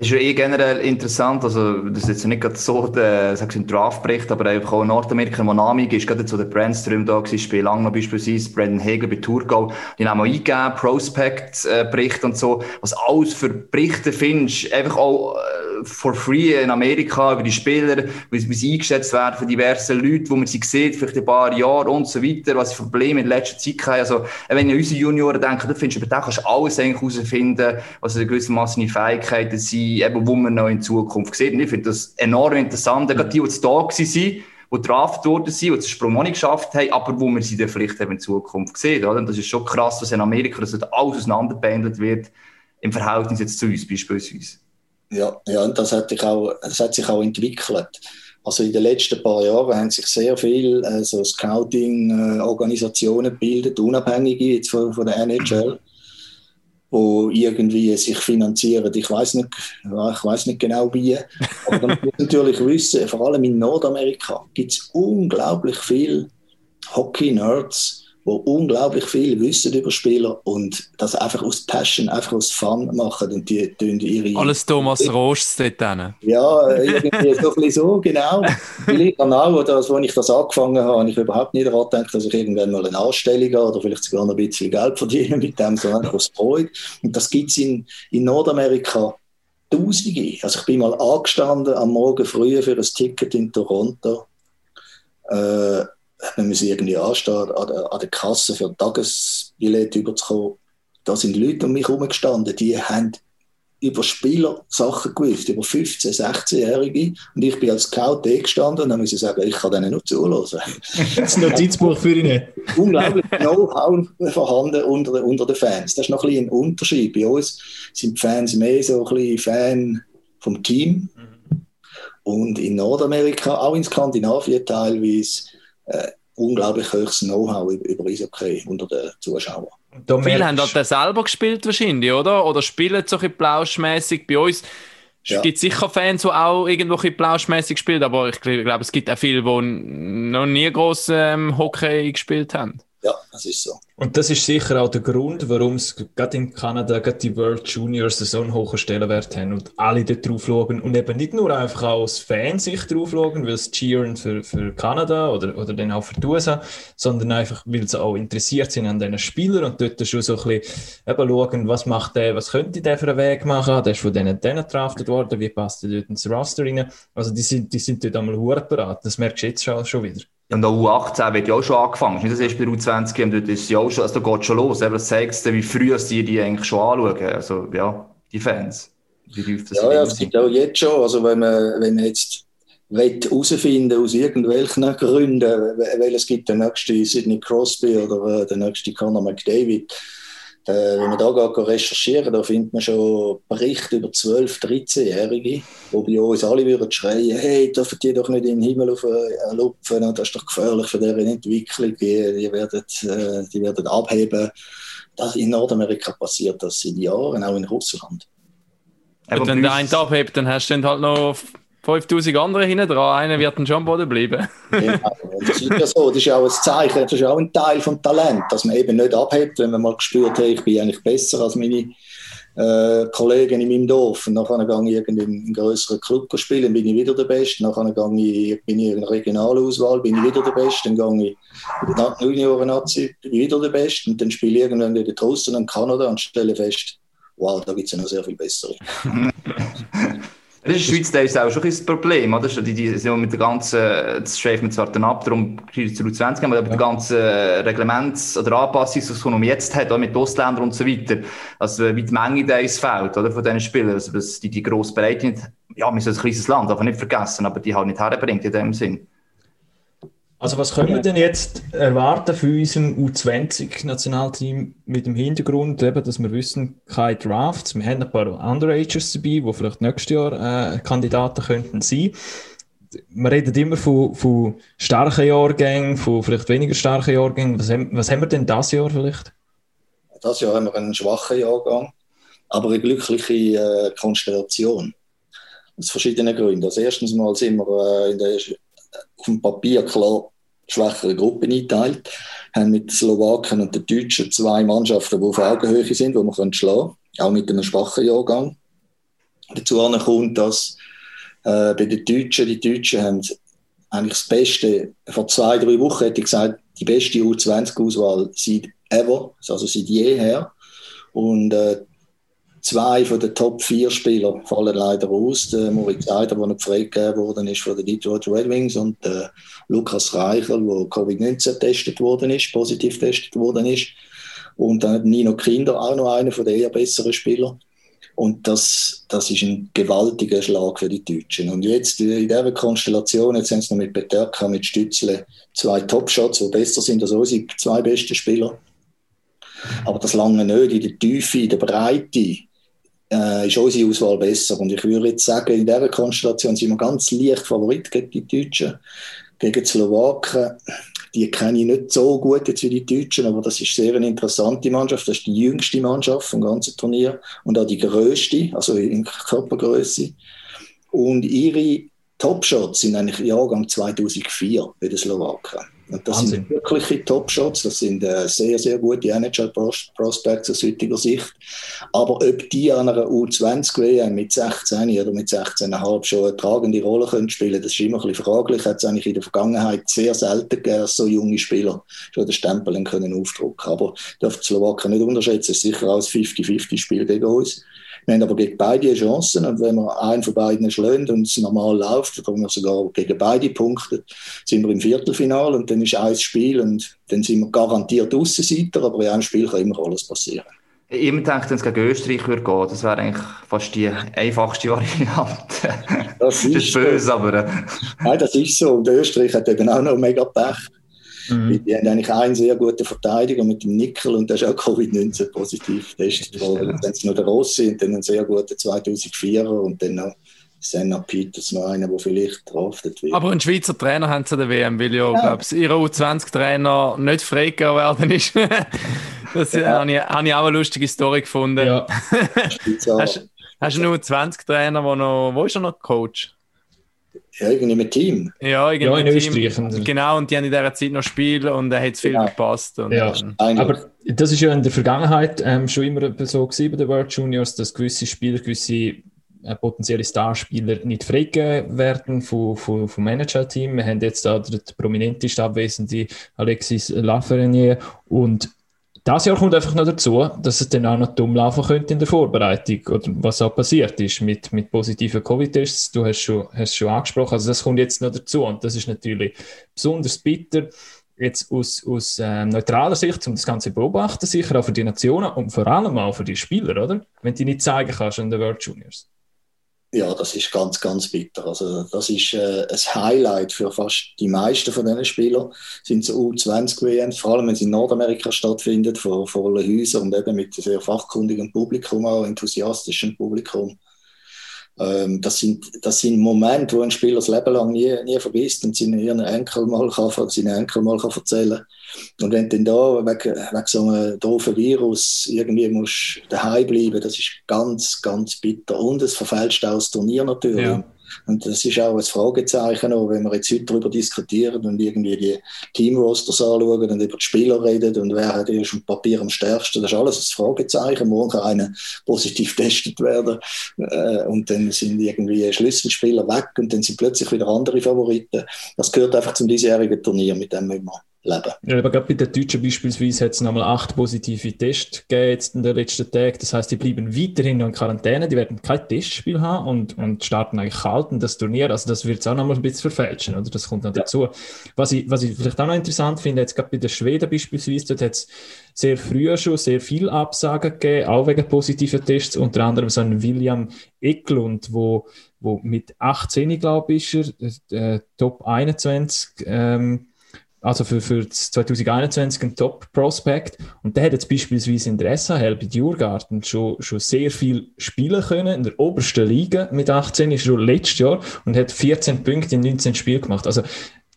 Ist ja eh generell interessant, also das ist jetzt nicht gerade so der, sagst du, ein Draftbericht, aber einfach auch in Nordamerika, wo Nami ist, gerade so der Brandström da gewesen, Spiel lang noch beispielsweise, Brandon Hegel bei Thurgau, die haben auch eingegeben, Prospect-Bericht und so, was alles für Berichte findest, einfach auch äh, for free in Amerika über die Spieler, wie, wie sie eingeschätzt werden von diversen Leuten, wo man sie sieht, vielleicht ein paar Jahre und so weiter, was sie Probleme in letzter Zeit haben. Also, wenn ich an unsere Junioren denke, da findest du über den kannst du alles eigentlich herausfinden, was gewissermaßen die Fähigkeiten sind, eben, wo man noch in Zukunft sieht. Und ich finde das enorm interessant. Gerade die, die da waren, die draft worden sind, die den Sprung noch nicht geschafft haben, aber wo man sie dann vielleicht eben in Zukunft sieht. Oder? Und das ist schon krass, dass in Amerika dass alles auseinanderbehandelt wird, im Verhältnis jetzt zu uns beispielsweise. Ja, ja und das hat, sich auch, das hat sich auch entwickelt. Also in den letzten paar Jahren haben sich sehr viele also Scouting-Organisationen gebildet, unabhängige jetzt von, von der NHL wo irgendwie sich finanzieren. Ich weiß nicht, ich weiß nicht genau wie. Aber man muss natürlich wissen, vor allem in Nordamerika gibt es unglaublich viele Hockey-Nerds, die unglaublich viel wissen über Spieler und das einfach aus Passion, einfach aus Fun machen und die tun ihre... Alles Thomas Rost dort hin. Ja, irgendwie so ein so, genau. Vielleicht auch, das, als ich das angefangen habe, habe ich überhaupt nicht daran gedacht, dass ich irgendwann mal eine Anstellung habe oder vielleicht sogar noch ein bisschen Geld verdiene mit dem, sondern einfach aus Freude. Und das gibt es in, in Nordamerika Tausende. Also ich bin mal angestanden am Morgen früh für ein Ticket in Toronto. Äh, man muss irgendwie anstehen, an der, an der Kasse für ein Tagesbillett überzukommen. Da sind Leute um mich herumgestanden, die haben über Spieler Sachen gewusst, über 15-, 16-Jährige. Und ich bin als Scout da gestanden und dann muss ich sagen, ich kann denen nur zuhören. Das Notizbuch für ihn. Unglaublich Know-how vorhanden unter, unter den Fans. Das ist noch ein, bisschen ein Unterschied. Bei uns sind die Fans mehr so ein bisschen Fan vom Team. Mhm. Und in Nordamerika, auch in Skandinavien teilweise, äh, unglaublich hohes Know-how über Eishockey unter den Zuschauern. Viele haben halt selber gespielt wahrscheinlich, oder? Oder spielen so ein plauschmäßig bei uns. Es ja. gibt sicher Fans, die auch irgendwo ein plauschmäßig spielen, aber ich glaube, es gibt auch viele, die noch nie groß ähm, Hockey gespielt haben. Ja, das ist so. Und das ist sicher auch der Grund, warum es gerade in Kanada gerade die World Juniors so einen hohen Stellenwert haben und alle dort drauf schauen und eben nicht nur einfach als Fan sich drauf schauen, weil es cheeren für, für Kanada oder, oder dann auch für die USA, sondern einfach, weil sie auch interessiert sind an diesen Spielern und dort schon so ein bisschen eben schauen, was macht der, was könnte der für einen Weg machen, der ist von denen denen draftet worden, wie passt der dort ins Roster rein. Also die sind, die sind dort einmal parat, das merkst du jetzt schon, schon wieder. Und der U18 wird ja auch schon angefangen. Nicht das erste bei der U20 und dort ist ja auch schon, also da geht schon los. Aber das zeigt wie früh die die eigentlich schon anschauen. Also, ja, die Fans. Wie das? Ja, ja, es gibt auch jetzt schon. Also, wenn man, wenn man jetzt herausfinden aus irgendwelchen Gründen, weil es gibt den nächsten Sidney Crosby oder äh, den nächsten Conor McDavid, äh, wenn man da geht, recherchieren, da findet man schon Berichte über 12-, 13-Jährige, wo bei uns alle würden schreien, hey, dürfen die doch nicht in den Himmel äh, lupfen, das ist doch gefährlich für deren Entwicklung, die, die, werden, äh, die werden abheben. Das, in Nordamerika passiert das seit Jahren, auch in Russland. Und wenn der einen abhebt, dann hast du dann halt noch 5000 andere hinten dran, einer wird dann schon am Boden bleiben. genau. Das ist ja so, das ist ja auch ein Zeichen, das ist auch ein Teil vom Talent, dass man eben nicht abhebt, wenn man mal gespürt hat, ich bin eigentlich besser als meine äh, Kollegen in meinem Dorf. Und nachher gehe ich in einen größeren Club spielen, bin ich wieder der Beste. Nachher gehe ich, bin ich in einer Regionalauswahl, bin ich wieder der Beste. Dann gehe ich in der Junioren-Nazi, bin ich wieder der Beste. Und dann spiele ich irgendwann wieder draußen in Kanada und stelle fest, wow, da gibt es ja noch sehr viel bessere. Das ist in der Schweiz das ist auch schon ein Problem, oder? Die, die, die mit der ganzen, das schreibt man zwar dann ab, darum zu 20 aber ja. der ganzen Reglements- oder Anpassungen, die man jetzt hat, auch mit Ausländern und so weiter, also wie die Menge da ist fällt, oder, von diesen Spielern, also dass die, die grosse Breite nicht, ja, wir sind ein kleines Land, aber nicht vergessen, aber die halt nicht herbringt in dem Sinn. Also was können wir denn jetzt erwarten für unserem U20-Nationalteam mit dem Hintergrund, eben, dass wir wissen, keine Drafts, wir haben ein paar Underagers dabei, die vielleicht nächstes Jahr äh, Kandidaten könnten sein. Wir reden immer von, von starken Jahrgängen, von vielleicht weniger starken Jahrgängen. Was haben, was haben wir denn das Jahr vielleicht? Das Jahr haben wir einen schwachen Jahrgang, aber eine glückliche äh, Konstellation. Aus verschiedenen Gründen. Also erstens mal sind wir äh, in der auf dem Papier klar schwächere Gruppen eingeteilt, haben mit den Slowaken und den Deutschen zwei Mannschaften, die auf Augenhöhe sind, die man schlagen können, auch mit einem schwachen Jahrgang. Dazu kommt, dass äh, bei den Deutschen, die Deutschen haben eigentlich das Beste, vor zwei, drei Wochen hätte ich gesagt, die beste U20-Auswahl seit ever, also seit jeher. Und äh, zwei von den Top 4 Spielern fallen leider aus. Der Moritz Eider, der nicht freigegeben worden ist von den Detroit Red Wings und der Lukas Reichel, der Covid-19 getestet worden ist, positiv getestet worden ist. Und dann Nino Kinder, auch noch einer von den eher besseren Spielern. Und das, das ist ein gewaltiger Schlag für die Deutschen. Und jetzt in dieser Konstellation, jetzt haben sie noch mit Peterka, mit Stützle zwei Top-Shots, die besser sind als unsere zwei besten Spieler. Aber das lange nicht in der Tiefe, in der Breite, äh, ist unsere Auswahl besser. Und ich würde jetzt sagen, in dieser Konstellation sind wir ganz leicht Favorit gegen die Deutschen. Gegen die Slowaken, die kenne ich nicht so gut jetzt wie die Deutschen, aber das ist sehr eine interessante Mannschaft. Das ist die jüngste Mannschaft vom ganzen Turnier und auch die größte, also in Körpergröße. Und ihre Top-Shots sind eigentlich Jahrgang 2004 bei den Slowaken. Und das Wahnsinn. sind wirkliche Top-Shots, das sind äh, sehr, sehr gute NHL-Prospects aus heutiger Sicht. Aber ob die an einer U20-WM mit 16 oder mit 16,5 schon eine tragende Rolle können spielen das ist immer ein bisschen fraglich. Hat es eigentlich in der Vergangenheit sehr selten gegeben, dass so junge Spieler schon den Stempel können aufdrucken Aber darf die Slowaken nicht unterschätzen, es ist sicher auch ein 50-50-Spiel gegen uns. Wir haben aber gegen beide Chancen und wenn wir einen von beiden schlagen und es normal läuft, oder wir sogar gegen beide Punkte, sind wir im Viertelfinale und dann ist ein Spiel und dann sind wir garantiert Aussenseiter, aber in einem Spiel kann immer alles passieren. Ich immer gedacht, wenn es gegen Österreich würde gehen, das wäre eigentlich fast die einfachste Variante. Das ist, das ist böse, so. aber... Äh. Nein, das ist so. Und Österreich hat eben auch noch mega Pech. Mhm. Die haben eigentlich einen sehr guten Verteidiger mit dem Nickel und der ist auch Covid-19 positiv getestet worden. Dann sind noch der Rossi und dann einen sehr guten 2004er und dann noch Senna Peters, noch einer, der vielleicht draftet wird. Aber einen Schweizer Trainer haben sie der WM, weil ja, ja. glaube ich, ihr U20-Trainer nicht freigegeben worden ist. das ja. habe, ich, habe ich auch eine lustige Story gefunden. Ja. hast, hast du einen U20-Trainer, der noch, wo ist er noch Coach? Ja, irgendwie mit Team. Ja, irgendwie ja, in Österreich. Genau, und die haben in dieser Zeit noch Spiel und da hat es viel genau. gepasst. Und, ja, aber das ist ja in der Vergangenheit ähm, schon immer so gewesen bei den World Juniors, dass gewisse Spieler, gewisse äh, potenzielle Starspieler nicht freigegeben werden vom, vom, vom Manager-Team. Wir haben jetzt da den prominenteste abwesende Alexis Lafreniere und das Jahr kommt einfach noch dazu, dass es dann auch noch dumm laufen könnte in der Vorbereitung oder was auch passiert ist mit, mit positiven Covid-Tests. Du hast schon, hast schon angesprochen, also das kommt jetzt noch dazu und das ist natürlich besonders bitter jetzt aus, aus äh, neutraler Sicht, um das Ganze beobachten, sicher auch für die Nationen und vor allem auch für die Spieler, oder? Wenn du die nicht zeigen kannst in den World Juniors. Ja, das ist ganz, ganz bitter. Also das ist äh, ein Highlight für fast die meisten von diesen Spielern. Sind so U20-WMs, vor allem wenn sie in Nordamerika stattfindet, vor vollen Häusern und eben mit sehr fachkundigem Publikum, auch enthusiastischem Publikum. Ähm, das, sind, das sind Momente, wo ein Spieler das Leben lang nie, nie vergisst und seinen Enkel mal kann, seinen Enkel mal kann erzählen Und wenn du dann da wegen, wegen so einem doofen Virus irgendwie musst daheim bleiben, das ist ganz, ganz bitter. Und es verfälscht auch das Turnier natürlich. Ja. Und das ist auch ein Fragezeichen, auch wenn wir jetzt heute darüber diskutieren und irgendwie die Teamrosters anschauen und über die Spieler reden und wer hat auf dem Papier am stärksten, das ist alles ein Fragezeichen. Morgen kann einer positiv getestet werden äh, und dann sind irgendwie Schlüsselspieler weg und dann sind plötzlich wieder andere Favoriten. Das gehört einfach zum diesjährigen Turnier, mit dem wir leben. Ja, aber gerade bei den Deutschen beispielsweise hat es nochmal acht positive Tests gegeben jetzt in den letzten Tagen. Das heißt, die bleiben weiterhin in Quarantäne, die werden kein Testspiel haben und, und starten eigentlich kalt in das Turnier. Also das wird es auch nochmal ein bisschen verfälschen, oder? Das kommt noch ja. dazu. Was ich, was ich vielleicht auch noch interessant finde, jetzt gerade bei den Schweden beispielsweise, dort hat es sehr früh schon sehr viel Absagen gegeben, auch wegen positiven Tests, unter anderem so ein William Eklund, wo, wo mit 18, glaube ich, ist er, äh, Top 21, ähm, also für, für 2021 ein Top-Prospect. Und der hat jetzt beispielsweise in der SHL bei Djurgarten schon, schon sehr viel spielen können, in der obersten Liga mit 18, ist schon letztes Jahr und hat 14 Punkte in 19 Spielen gemacht. Also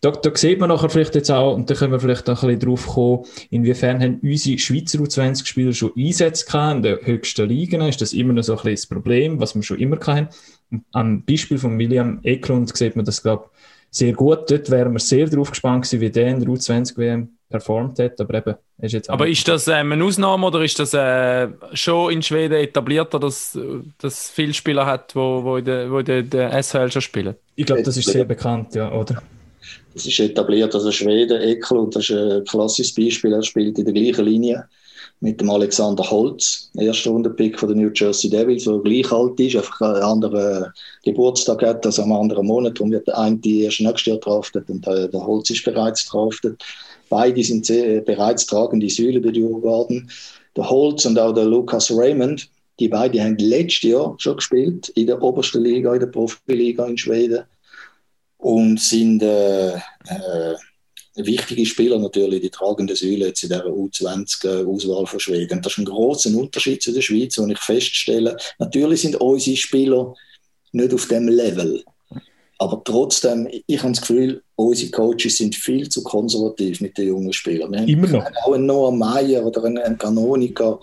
da, da sieht man nachher vielleicht jetzt auch, und da können wir vielleicht auch ein bisschen drauf kommen, inwiefern haben unsere Schweizer U20-Spieler schon Einsätze gehabt in der höchsten Liga. Ist das immer noch so ein bisschen das Problem, was wir schon immer hatten? Am Beispiel von William Eklund sieht man das, glaube ich, sehr gut. Dort wären wir sehr drauf gespannt gewesen, wie der in der U20-WM performt hat, aber eben, ist jetzt Aber ist das ähm, eine Ausnahme oder ist das äh, schon in Schweden etabliert, dass es viele Spieler hat, wo, wo in der, wo in der, der SHL schon spielen? Ich glaube, das ist sehr bekannt, ja, oder? Das ist etabliert, also Schweden, Ekel, und das ist ein klassisches Beispiel, er spielt in der gleichen Linie mit dem Alexander Holz, erster Rundenpick von den New Jersey Devils, der gleich alt ist, einfach einen anderen Geburtstag hat, also am anderen Monat. Darum wird der eine erst nächstes Jahr draftet und der, der Holz ist bereits draftet. Beide sind sehr, bereits tragende Säule bei Djurgården. Der Holz und auch der Lucas Raymond, die beiden haben letztes Jahr schon gespielt in der obersten Liga, in der Profiliga in Schweden und sind äh, äh, wichtige Spieler natürlich, die tragende Säule jetzt in dieser U20-Auswahl von Schweden. Das ist ein großer Unterschied zu der Schweiz, wo ich feststelle, natürlich sind unsere Spieler nicht auf dem Level. Aber trotzdem, ich habe das Gefühl, unsere Coaches sind viel zu konservativ mit den jungen Spielern. Wir Immer noch. Auch einen Noah Meyer oder einen, Canonica,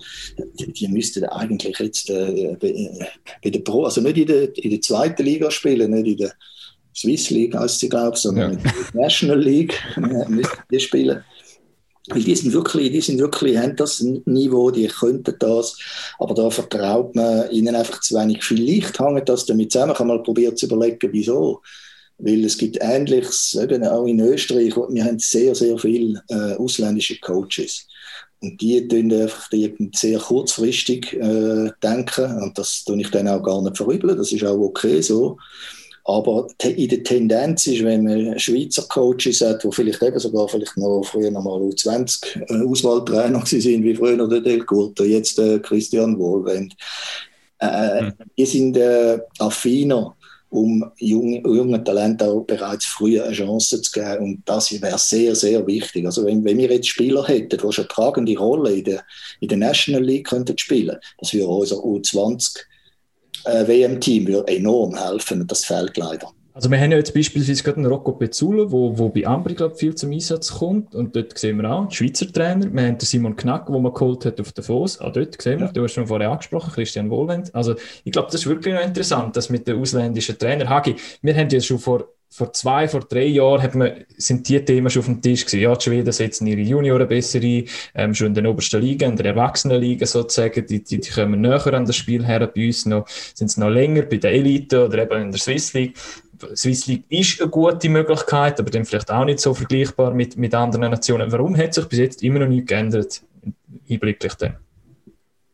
die, die müssten eigentlich jetzt äh, bei der Pro, also nicht in der, in der zweiten Liga spielen, nicht in der Swiss League heißt sie, glaube ich, sondern ja. National League müssen die spielen. Weil die sind wirklich, die sind wirklich, haben das Niveau, die könnten das, aber da vertraut man ihnen einfach zu wenig. Vielleicht hängt das damit zusammen, ich habe mal probiert zu überlegen, wieso. Weil es gibt Ähnliches, eben auch in Österreich, wir haben sehr, sehr viele äh, ausländische Coaches. Und die tun einfach sehr kurzfristig äh, denken. Und das tue ich dann auch gar nicht verübeln. Das ist auch okay so. Aber in der Tendenz ist, wenn man Schweizer Coaches hat, die vielleicht eben sogar vielleicht noch früher noch mal U20 äh, Auswahltrainer sind, wie früher der Del Curto, jetzt der Christian Wohlwend, äh, mhm. die sind äh, affiner, um jungen, jungen Talenten auch bereits früher eine Chance zu geben. Und das wäre sehr, sehr wichtig. Also wenn, wenn wir jetzt Spieler hätten, die schon tragende Rolle in der, in der National League könnten spielen, das würde unser U20 äh, WM-Team würde enorm helfen, das fehlt leider. Also wir haben ja jetzt beispielsweise gerade einen Rocco Pezzullo, wo, wo bei Ambri glaub, viel zum Einsatz kommt und dort sehen wir auch, Schweizer Trainer, wir haben den Simon Knack, den man geholt hat auf den Foss, auch dort sehen wir, ja. du hast schon vorher angesprochen, Christian Wohlwend, also ich glaube, das ist wirklich noch interessant, das mit den ausländischen Trainer. Hagi, wir haben ja schon vor vor zwei, vor drei Jahren hat man, sind die Themen schon auf dem Tisch gewesen. Ja, die Schweden setzen ihre Junioren besser ein, ähm, schon in der obersten Liga, in der Erwachsenenliga sozusagen. Die, die, die kommen näher an das Spiel her. Bei uns noch, sind sie noch länger bei der Elite oder eben in der Swiss League. Swiss League ist eine gute Möglichkeit, aber dann vielleicht auch nicht so vergleichbar mit, mit anderen Nationen. Warum hat sich bis jetzt immer noch nichts geändert? Hinblicklich dann.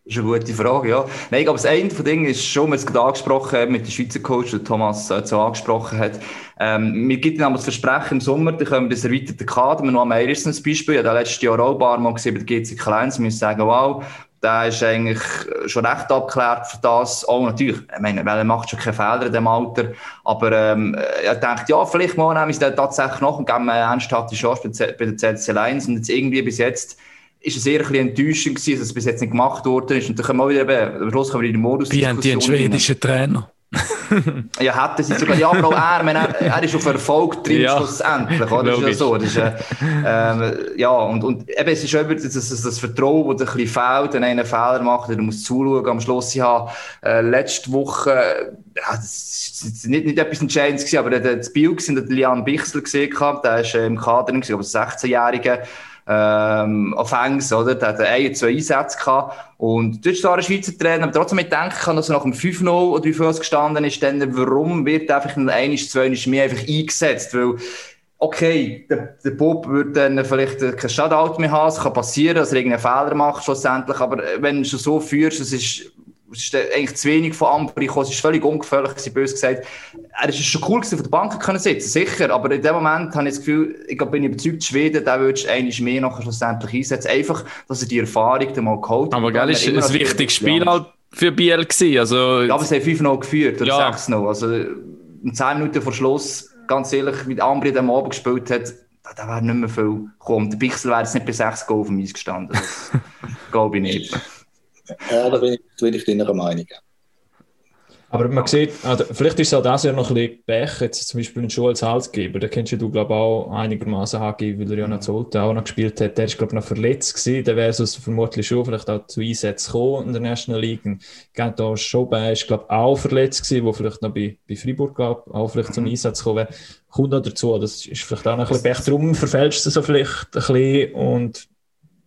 Das ist eine gute Frage, ja. Nein, glaube, das eine von Dingen ist schon, wir haben es angesprochen mit dem Schweizer Coach, der Thomas äh, so angesprochen hat. Ähm, wir gibt ihnen das Versprechen im Sommer, dann können wir das erweiterte Kader, wir am Ericsson als Beispiel, ich habe letztes Jahr auch ein gesehen bei der GC Kleins, wir müssen sagen, wow, der ist eigentlich schon recht abgeklärt für das. Auch natürlich, ich meine, weil er macht schon keine Fehler in dem Alter. Aber ähm, er denkt, ja, vielleicht mal nehmen wir es tatsächlich noch und geben eine ernsthafte Chance bei der CLC Lions. Und jetzt irgendwie bis jetzt ist es eher ein bisschen enttäuschend gewesen, dass es bis jetzt nicht gemacht worden ist. Und dann können wir wieder eben, am Schluss kommen wir in den Modus. Wie haben die einen schwedischen Trainer? ja, hätte sie sogar, ja, aber auch er, meine, er ist auf Erfolg drin, ja, schlussendlich, oder? Das ist ja so. Das ist, äh, ähm, ja, und, und eben, es ist auch das, das, das Vertrauen, das ein bisschen fehlt, wenn einer Fehler macht, der muss zuschauen. Am Schluss, ich habe äh, letzte Woche, ja, das ist nicht, nicht etwas Entscheidendes gewesen, aber das Bild gesehen, der Lian Bichsel gesehen, der ist äh, im Kader, gewesen, aber 16-Jährige, ähm, Engs, oder? Der hat ein, zwei Einsätze gehabt. Und dort ist ein Schweizer Trainer, aber trotzdem mit denken kann, dass er nach dem 5-0 oder 5 gestanden ist, dann warum wird einfach ein, einiges, zwei, mehr einfach eingesetzt? Weil, okay, der, der Bob würde dann vielleicht kein Shutout mehr haben, es kann passieren, dass er irgendeinen Fehler macht schlussendlich, aber wenn du schon so führst, es ist es ist eigentlich zu wenig von Ambri gekommen. Es ist völlig ungefährlich, gewesen, bös gesagt. Er ist schon cool gewesen, von der Bank können sitzen, sicher. Aber in dem Moment habe ich das Gefühl, ich bin überzeugt, Schweden, der würdest du eigentlich mehr noch schlussendlich einsetzen. Einfach, dass er die Erfahrung dann mal geholt hat. Aber geil, ist ein wichtiges Spiel halt für Biel gewesen. Also, ja, aber sie haben 5 noch geführt, oder ja. 6 noch. Also, in 10 Minuten vor Schluss, ganz ehrlich, wie Ambri am Abend gespielt hat, da, wäre nicht mehr viel gekommen. Der Pixel wäre jetzt nicht bei 6 Goal vom Eis gestanden. Glaube ich nicht. Ja, da bin ich, bin ich deiner Meinung. Aber man sieht, also vielleicht ist es auch das Jahr noch ein bisschen Pech, jetzt zum Beispiel einen Joel als Halsgeber, den kennst du, glaube ich, auch einigermaßen HG, weil er ja noch Zolte auch noch gespielt hat. Der ist, glaube ich, noch verletzt gewesen, der wäre sonst vermutlich schon vielleicht auch zu Einsätzen gekommen in der National League. Gento Schobin ist, glaube ich, auch verletzt gewesen, wo vielleicht noch bei, bei Freiburg gab, auch vielleicht zum Einsatz gekommen wäre. Kommt noch dazu, das ist vielleicht auch noch ein bisschen Pech, darum verfälscht es so vielleicht ein bisschen und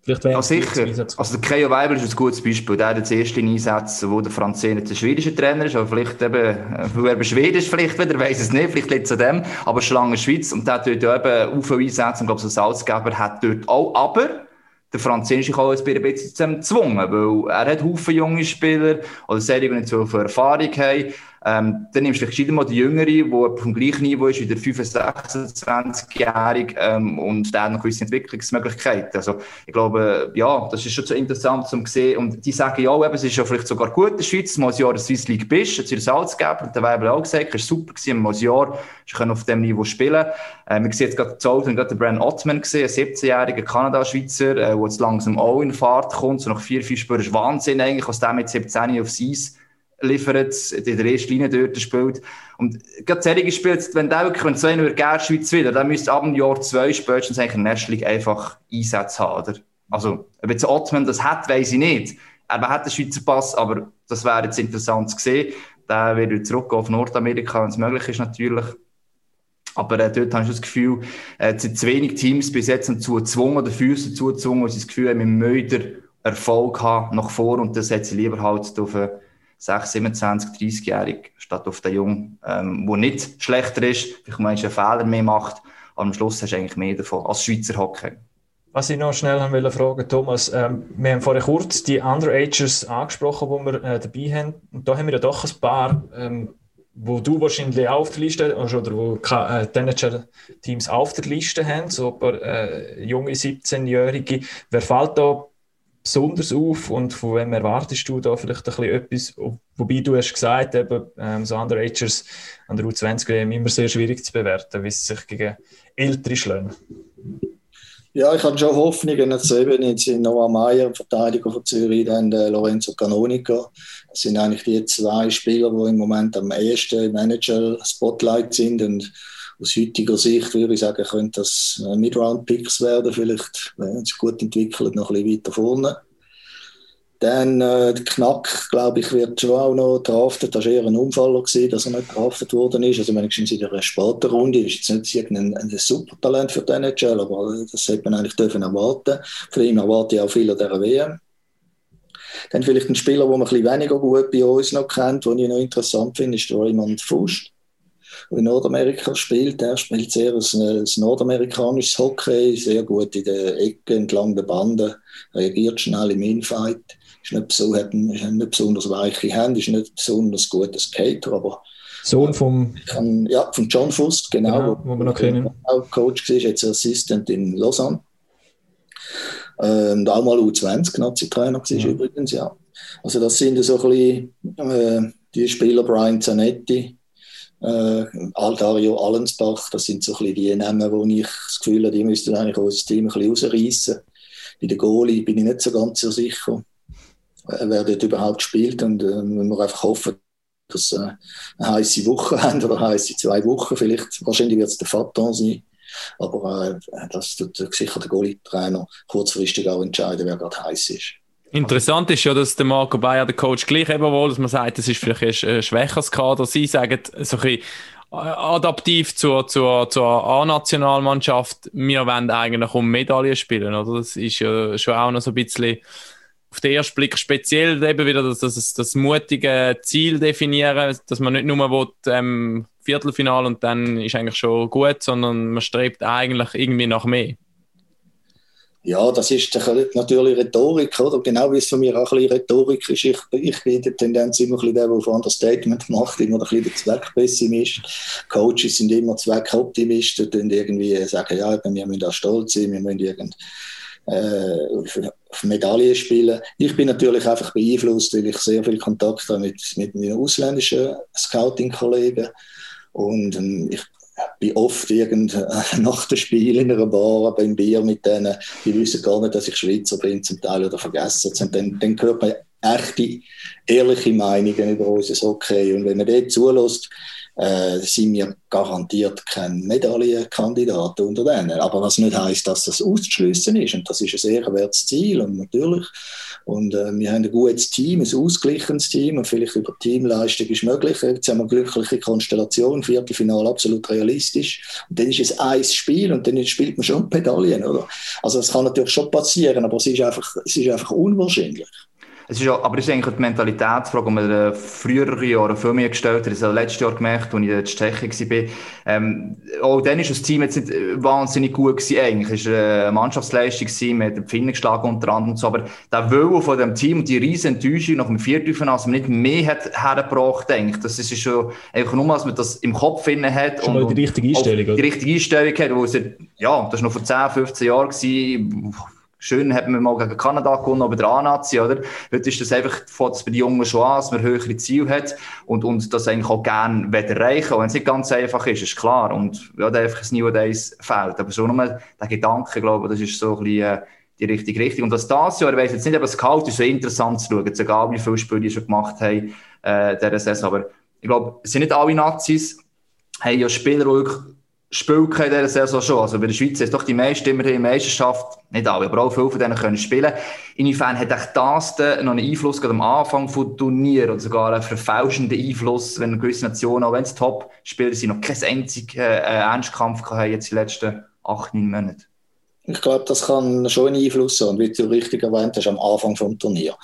ja, sicher. Also der Keo Weibel ist ein gutes Beispiel. Der hat jetzt erst in Einsätzen, wo der Franz jetzt der schwedische Trainer ist, aber vielleicht eben, äh, weil er eben Schwedisch vielleicht wieder, weiß es nicht, vielleicht liegt es an dem, aber schon lange Schweiz und der hat dort eben auf Einsätze und glaube so Salzgeber hat dort auch, aber der Französische auch ein bisschen gezwungen, weil er hat Haufen junge Spieler oder Serien, die nicht so viel Erfahrung haben ähm, dann nimmst du vielleicht mal die Jüngere, die vom gleichen Niveau ist wie der 25-, 26-Jährige ähm, und hat noch gewisse Entwicklungsmöglichkeiten. Also ich glaube, ja, das ist schon so interessant zu sehen und die sagen ja, eben, es ist ja vielleicht sogar gut in der Schweiz, mal ein Jahr in Swiss League bist, jetzt in der Salzgeber und der Weibel auch gesagt, es war super gewesen, mal ein Jahr, ich kann auf dem Niveau spielen. Äh, wir sehen jetzt gerade Hause, gerade den Brand Ottman gesehen, ein 17-jähriger Kanada-Schweizer, äh, der jetzt langsam auch in Fahrt kommt, so nach vier, vier Spüren, ist Wahnsinn eigentlich, was der mit 17 aufs Eis liefert, in der ersten Linie dort spielt. Und gerade solche Spiele, wenn der wirklich, wenn so einer gerne Schweiz wieder, dann müsste ab dem Jahr zwei spätestens eigentlich in der einfach Einsätze haben, oder? Also, ob jetzt Ottman das hat, weiß ich nicht. Er hat den Schweizer Pass, aber das wäre jetzt interessant zu sehen. Der wird zurück auf Nordamerika, wenn es möglich ist, natürlich. Aber äh, dort habe ich das Gefühl, äh, sind zu wenig Teams bis jetzt dazu gezwungen oder Füße dazu gezwungen, weil sie das Gefühl haben, wir möchten Erfolg haben nach vor und das hat sie lieber halt auf eine 6, 27, 30-jährig, statt auf den Jungen, ähm, der nicht schlechter ist, vielleicht mal einen Fehler mehr macht, am Schluss hast du eigentlich mehr davon als Schweizer Hockey. Was ich noch schnell haben wollte fragen, Thomas, ähm, wir haben vorhin kurz die Underagers angesprochen, die wir äh, dabei haben. Und da haben wir ja doch ein paar, ähm, wo du wahrscheinlich auf der Liste hast, oder wo äh, die teams auf der Liste haben, so ein paar äh, junge 17-Jährige. Wer fällt da besonders auf und von wem erwartest du da vielleicht ein bisschen etwas? Wobei du hast gesagt, eben, ähm, so Underagers an der U20 WM immer sehr schwierig zu bewerten, wie sie sich gegen Ältere schlagen. Ja, ich habe schon Hoffnungen. Jetzt eben jetzt Noah Meyer, Verteidiger von Zürich, dann der Lorenzo Canonica. Das sind eigentlich die zwei Spieler, die im Moment am ehesten Manager-Spotlight sind. Und aus heutiger Sicht würde ich sagen, könnte das Mid-Round-Picks werden, vielleicht, wenn es gut entwickelt, noch ein bisschen weiter vorne. Dann äh, der Knack, glaube ich, wird schon auch noch draftet. Das war eher ein Unfall, gewesen, dass er nicht draftet worden ist. Also, wenigstens in einer späten Runde ist jetzt nicht irgendein ein super Talent für die NHL, aber das hätte man eigentlich dürfen erwarten. Von ihm erwarte ich auch viel an dieser WM. Dann vielleicht ein Spieler, den man ein bisschen weniger gut bei uns noch kennt, den ich noch interessant finde, ist Raymond Fust in Nordamerika spielt. Er spielt sehr ein, ein nordamerikanisches Hockey, sehr gut in den Ecken, entlang der Bande, reagiert schnell im Infight. Ist nicht, so, hat nicht besonders weiche Hände, ist nicht besonders guter Skater, aber Sohn vom, kann, ja, von John Fust, genau, genau wo wir noch kennen. Auch Coach war, jetzt Assistant in Lausanne. Und auch mal U20-Nazi-Trainer war ja. übrigens, ja. Also das sind so ein bisschen äh, die Spieler, Brian Zanetti, äh, Aldario Allensbach, das sind so ein bisschen die Namen, wo ich das Gefühl habe, die müssten eigentlich unser Team ein bisschen rausreißen. Bei der Goalie bin ich nicht so ganz so sicher, äh, wer dort überhaupt spielt und äh, wir einfach hoffen, dass äh, eine heiße Woche haben oder heiße zwei Wochen vielleicht. Wahrscheinlich wird es der Faton sein. Aber äh, das tut sicher der Goalie-Trainer kurzfristig auch entscheiden, wer gerade heiß ist. Interessant ist ja, dass der Marco Bayer, der Coach, gleich eben wohl, dass man sagt, das ist vielleicht ein schwächeres Kader. Sie sagen, so ein bisschen adaptiv zur, zur, zur A-Nationalmannschaft, wir wollen eigentlich um Medaillen spielen, oder? Das ist ja schon auch noch so ein bisschen auf den ersten Blick speziell eben wieder das, das, das mutige Ziel definieren, dass man nicht nur will, ähm, Viertelfinal und dann ist eigentlich schon gut, sondern man strebt eigentlich irgendwie nach mehr. Ja, das ist natürlich Rhetorik, oder? Genau wie es von mir auch ein bisschen Rhetorik ist. Ich, ich bin der Tendenz immer ein bisschen der, der auf Understatement macht, immer ein bisschen der Zweckpessimist. Coaches sind immer Zweckoptimisten und irgendwie sagen, ja, wir müssen da stolz sein, wir müssen irgend, äh, auf Medaillen spielen. Ich bin natürlich einfach beeinflusst, weil ich sehr viel Kontakt habe mit, mit meinen ausländischen Scouting-Kollegen. Und ähm, ich bin oft irgend, nach dem Spiel in einer Bar beim Bier mit denen, die wissen gar nicht, dass ich Schweizer bin, zum Teil oder vergessen es. Und dann, dann hört man echte, ehrliche Meinungen über unser Hockey. Und wenn man dort zulässt, äh, sind wir garantiert kein Medaillenkandidat unter denen. Aber was nicht heißt, dass das auszuschließen ist. Und das ist ein sehr wertes Ziel. Und natürlich. Und äh, wir haben ein gutes Team, ein ausgeglichenes Team. Und vielleicht über Teamleistung ist möglich. Jetzt haben wir eine glückliche Konstellation. Viertelfinale absolut realistisch. Und dann ist es ein Spiel und dann spielt man schon Pedalien, oder? Also, das kann natürlich schon passieren, aber es ist einfach, es ist einfach unwahrscheinlich. Es ist auch, aber es ist eigentlich die Mentalitätsfrage, die man in früheren Jahren viel mehr gestellt hat. Das habe ich letztes Jahr gemerkt, als ich in Tschechien war. Ähm, auch dann war das Team jetzt nicht wahnsinnig gut gewesen, eigentlich. Es war eine Mannschaftsleistung gewesen, mit den Finnen geschlagen unter anderem und so. Aber der Wille von dem Team und die riesen Enttäuschung nach dem Viertelfinale, dass man nicht mehr hat hergebracht, eigentlich. Das ist schon einfach nur, dass man das im Kopf finden hat. Schon und, die richtige Einstellung, Die richtige Einstellung hat, wo es, ja, das war noch vor 10, 15 Jahren gewesen Schön hat man mal gegen Kanada gewonnen, aber der A-Nazi, oder? Heute ist das einfach, fängt es bei den Jungen schon an, dass man höhere Ziele hat und, und das eigentlich auch gerne erreichen Auch wenn es nicht ganz einfach ist, ist klar. Und ja, da einfach ein New Days fehlt. Aber so nur der Gedanke, glaube ich, das ist so ein bisschen, äh, die richtige Richtung. Und das das Jahr, ich weiss jetzt nicht, aber das Kalt ist so interessant zu schauen, jetzt egal wie viele Spiele die schon gemacht haben, äh, dieser Saison. Aber ich glaube, es sind nicht alle Nazis, haben ja Spieler, die wirklich Spiel in dieser Saison schon. Also bei der Schweiz ist doch die meisten immer in Meisterschaft, nicht alle, aber auch viele von denen können spielen. Inwiefern hat echt das noch einen Einfluss gerade am Anfang des Turnier oder sogar einen verfälschenden Einfluss, wenn gewisse Nationen, auch wenn es Top-Spieler sind, noch keinen einzigen äh, Ernstkampf haben jetzt den letzten acht, neun Monaten? Ich glaube, das kann schon einen Einfluss haben. Wie du richtig erwähnt hast, am Anfang des Turniers.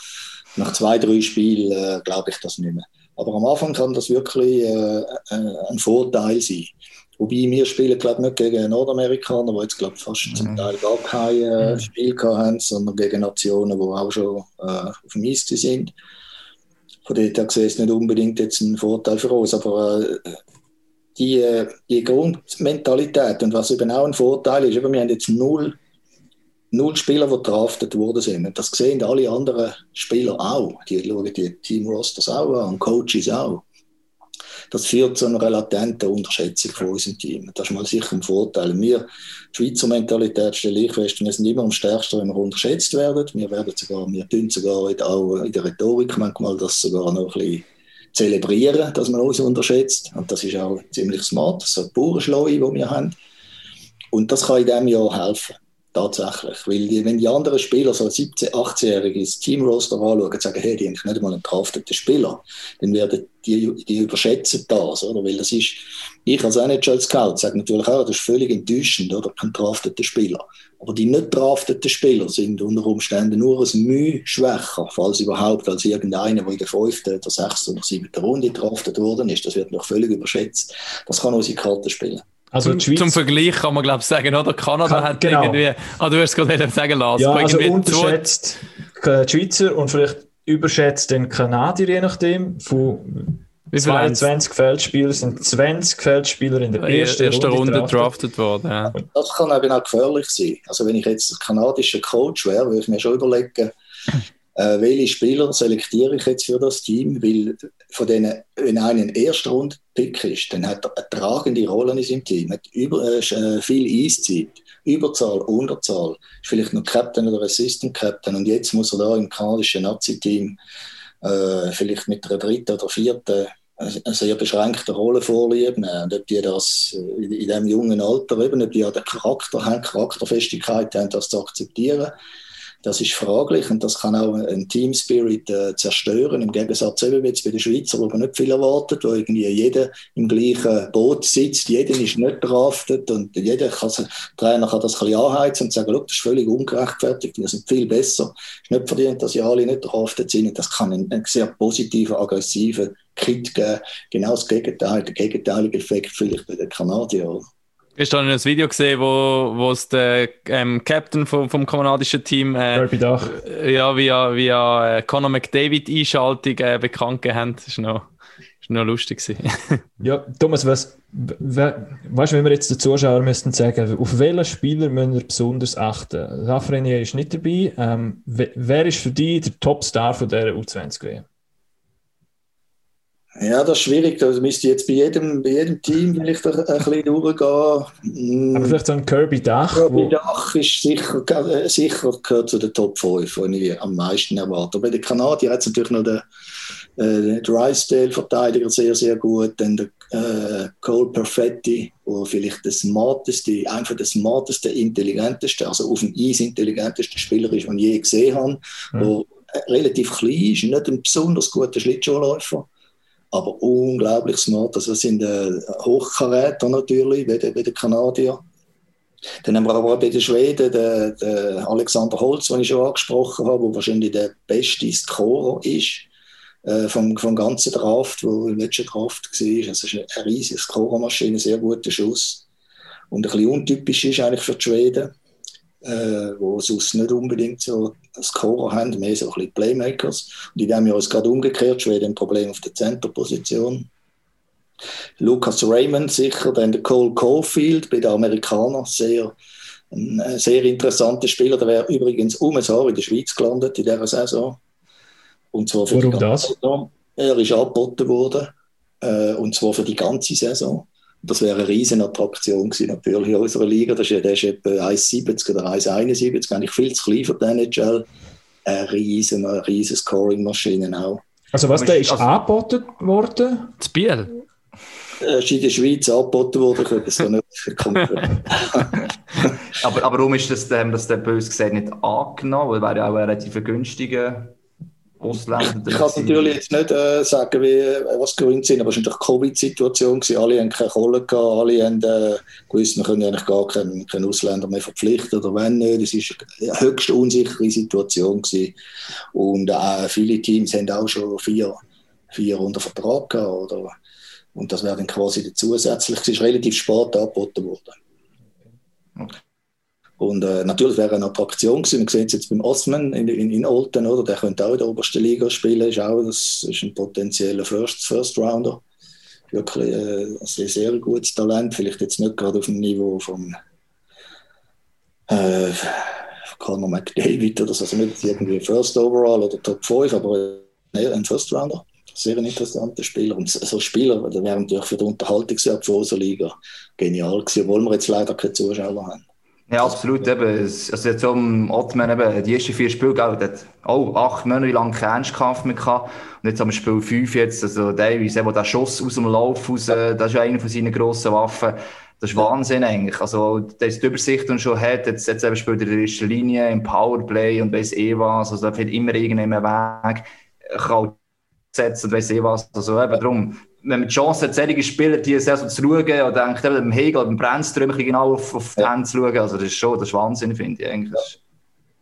Nach zwei, drei Spielen äh, glaube ich das nicht mehr. Aber am Anfang kann das wirklich äh, äh ein Vorteil sein. Wobei wir spielen, glaube nicht gegen Nordamerikaner, die jetzt, glaube fast mhm. zum Teil gar kein äh, mhm. Spiel haben, sondern gegen Nationen, die auch schon äh, auf dem Eis sind. Von dort her gesehen ist nicht unbedingt jetzt ein Vorteil für uns, aber äh, die, äh, die Grundmentalität und was eben auch ein Vorteil ist, eben, wir haben jetzt null, null Spieler, die draftet worden sind. Und das sehen alle anderen Spieler auch. Die schauen die Team-Rosters auch an, Coaches auch das führt zu einer latenten Unterschätzung von unserem Team. Das ist mal sicher ein Vorteil. Wir, die Schweizer Mentalität stelle ich fest, wir sind immer am stärksten, wenn wir unterschätzt werden. Wir werden sogar, wir tun sogar auch in der Rhetorik manchmal das sogar noch ein bisschen zelebrieren, dass man uns unterschätzt. Und das ist auch ziemlich smart. Das ist eine pure Schleue, die wir haben. Und das kann in diesem Jahr helfen. Tatsächlich. Weil die, wenn die anderen Spieler, so 17-, 18-Jährige, das Teamroster anschauen und sagen, hey, die haben nicht einmal einen drafteten Spieler, dann werden die, die überschätzen das, oder? Weil das ist, ich als NHL-Scout sage natürlich auch, das ist völlig enttäuschend, oder? Kein drafteter Spieler. Aber die nicht drafteten Spieler sind unter Umständen nur ein Mühe schwächer, falls überhaupt, als irgendeiner, der in der fünften, der sechsten oder siebten Runde draftet worden ist. Das wird noch völlig überschätzt. Das kann unsere Karte spielen. Also zum, zum, Vergleich kann man glaube ich sagen, oder? Kanada kann, hat genau. irgendwie, ah, du hast es gerade sagen lassen. Ja, also unterschätzt die Schweizer und vielleicht überschätzt den Kanadier, je nachdem, von 22 Feldspieler sind 20 Feldspieler in der ersten, ersten Runde, Runde drafted worden. Ja. Das kann eben auch gefährlich sein. Also wenn ich jetzt kanadischer Coach wäre, würde ich mir schon überlegen, äh, welche Spieler selektiere ich jetzt für das Team, weil von denen, wenn einer ein Erstrunden-Pick ist, dann hat er eine tragende Rolle in seinem Team, hat über, äh, äh viel Eiszeit, Überzahl, Unterzahl, ist vielleicht noch Captain oder Assistant Captain. Und jetzt muss er da im kanadischen Nazi-Team äh, vielleicht mit einer dritten oder vierten eine sehr beschränkte Rolle vorlieben. Und ob die das in, in diesem jungen Alter eben, ob die auch den Charakter haben, Charakterfestigkeit haben, das zu akzeptieren, das ist fraglich und das kann auch einen Team Spirit äh, zerstören. Im Gegensatz eben jetzt bei den Schweizer, wo man nicht viel erwartet, wo irgendwie jeder im gleichen Boot sitzt, jeder ist nicht draftet und jeder kann, Trainer kann das ein bisschen anheizen und sagen, das ist völlig ungerechtfertigt, wir sind viel besser. Es ist nicht verdient, dass ja alle nicht draftet sind und das kann einen sehr positiven, aggressiven Kit geben. Genau das Gegenteil, der gegenteilige Effekt vielleicht bei den Kanadiern. Hast du ein Video gesehen, wo, wo es der ähm, Captain vom, vom kanadischen Team äh, ja, via, via äh, Conor McDavid Einschaltung äh, bekannt gegeben? Das ist noch, ist noch lustig. ja, Thomas, was, we, weißt du, wenn wir jetzt den Zuschauern müssten sagen, auf welchen Spieler müssen wir besonders achten? Lafreniere ist nicht dabei. Ähm, wer ist für dich der Topstar von dieser U20 WM? Ja, das ist schwierig. Da müsste jetzt bei jedem, bei jedem Team vielleicht ein, ein bisschen durchgehen. Aber vielleicht so ein Kirby Dach. Kirby Dach ist sicher, äh, sicher gehört zu den Top 5, die ich am meisten erwarte. Bei den Kanadiern hat es natürlich noch den, äh, Drysdale-Verteidiger sehr, sehr gut. Dann der äh, Cole Perfetti, der vielleicht der smarteste, einfach der smarteste, intelligenteste, also auf dem Eis intelligenteste Spieler ist, den ich je gesehen habe. Mhm. Der relativ klein ist, nicht ein besonders guter Schlittschuhläufer aber unglaublich smart. Also das sind äh, Hochkaräter natürlich, wie, der Kanadier. Dann haben wir aber bei den Schweden den, den Alexander Holz, den ich schon angesprochen habe, der wahrscheinlich der beste Scorer ist äh, vom, vom ganzen Draft, der im letzten Draft war. Also ist eine riesige Scorermaschine, sehr guter Schuss. Und ein bisschen untypisch ist eigentlich für die Schweden äh, wo sonst nicht unbedingt so Scorer haben, mehr so ein bisschen Playmakers. Und in diesem Jahr ist es gerade umgekehrt, Schweden ein Problem auf der Centerposition. Lucas Raymond sicher, dann der Cole Caulfield bei den Amerikanern, sehr, ein sehr interessanter Spieler. Der wäre übrigens um ein Jahr in der Schweiz gelandet in dieser Saison. Und zwar für Warum die das? Saison. Er ist angeboten worden, äh, und zwar für die ganze Saison. Das wäre eine riesen Attraktion gewesen, natürlich in unserer Liga. Das ist, der ist etwa 1,70 oder 1,71, eigentlich viel zu klein für die NHL. Eine riesen, eine riesen Scoring-Maschine auch. Also was, der ist also, angeboten worden? Das Biel? Er ist in der Schweiz angeboten worden, ich könnte es so nicht aber, aber warum ist das, dem, das der böse gesagt nicht angenommen? Weil wäre ja auch ein relativ günstiger Ausländer. Ich kann natürlich jetzt nicht äh, sagen, wie, was die Gründe sind, aber es war natürlich die Covid-Situation. Alle haben keine Kohle gehabt, alle haben äh, gewusst, wir können eigentlich gar keinen, keinen Ausländer mehr verpflichten oder wenn nicht. Es war eine höchst unsichere Situation. Gewesen. Und äh, viele Teams haben auch schon vier, vier unter Vertrag gehabt. Oder? Und das wäre dann quasi zusätzlich, es ist relativ spät angeboten worden. Okay. Und äh, natürlich wäre eine Attraktion gewesen. Man sieht es jetzt beim Osman in, in, in Olten, oder? Der könnte auch in der obersten Liga spielen. Ist auch, das ist ein potenzieller First, First Rounder. Wirklich äh, ein sehr, sehr gutes Talent. Vielleicht jetzt nicht gerade auf dem Niveau von äh, Conor McDavid oder so. Also nicht irgendwie First Overall oder Top 5, aber äh, ein First Rounder. Sehr ein interessanter Spieler. Und so Spieler, der wäre natürlich für die Unterhaltungswert von unserer Liga genial gewesen, obwohl wir jetzt leider keine Zuschauer haben. Ja, absolut. Eben. Also jetzt um Ottman eben, die ersten vier Spiele, gell, hat auch acht Monate lang keinen Ernstkampf mehr gehabt. Und jetzt am Spiel fünf jetzt, also Davies, eben der Schuss aus dem Lauf raus, das ist ja eine von seinen grossen Waffen. Das ist Wahnsinn eigentlich. Also, der ist die Übersicht und schon hat, jetzt, jetzt eben spielt er in der ersten Linie, im Powerplay und weiss eh was. Also, da findet immer irgendeinen Weg. Kann setzen und weiss eh was. Also, eben darum, wenn man die Chance hat, solche Spieler die sehr so zu schauen, oder denkt eben dem Hegel, dem Brennström genau auf, auf die ja. Hände zu schauen, also das ist schon, das ist Wahnsinn, finde ich eigentlich.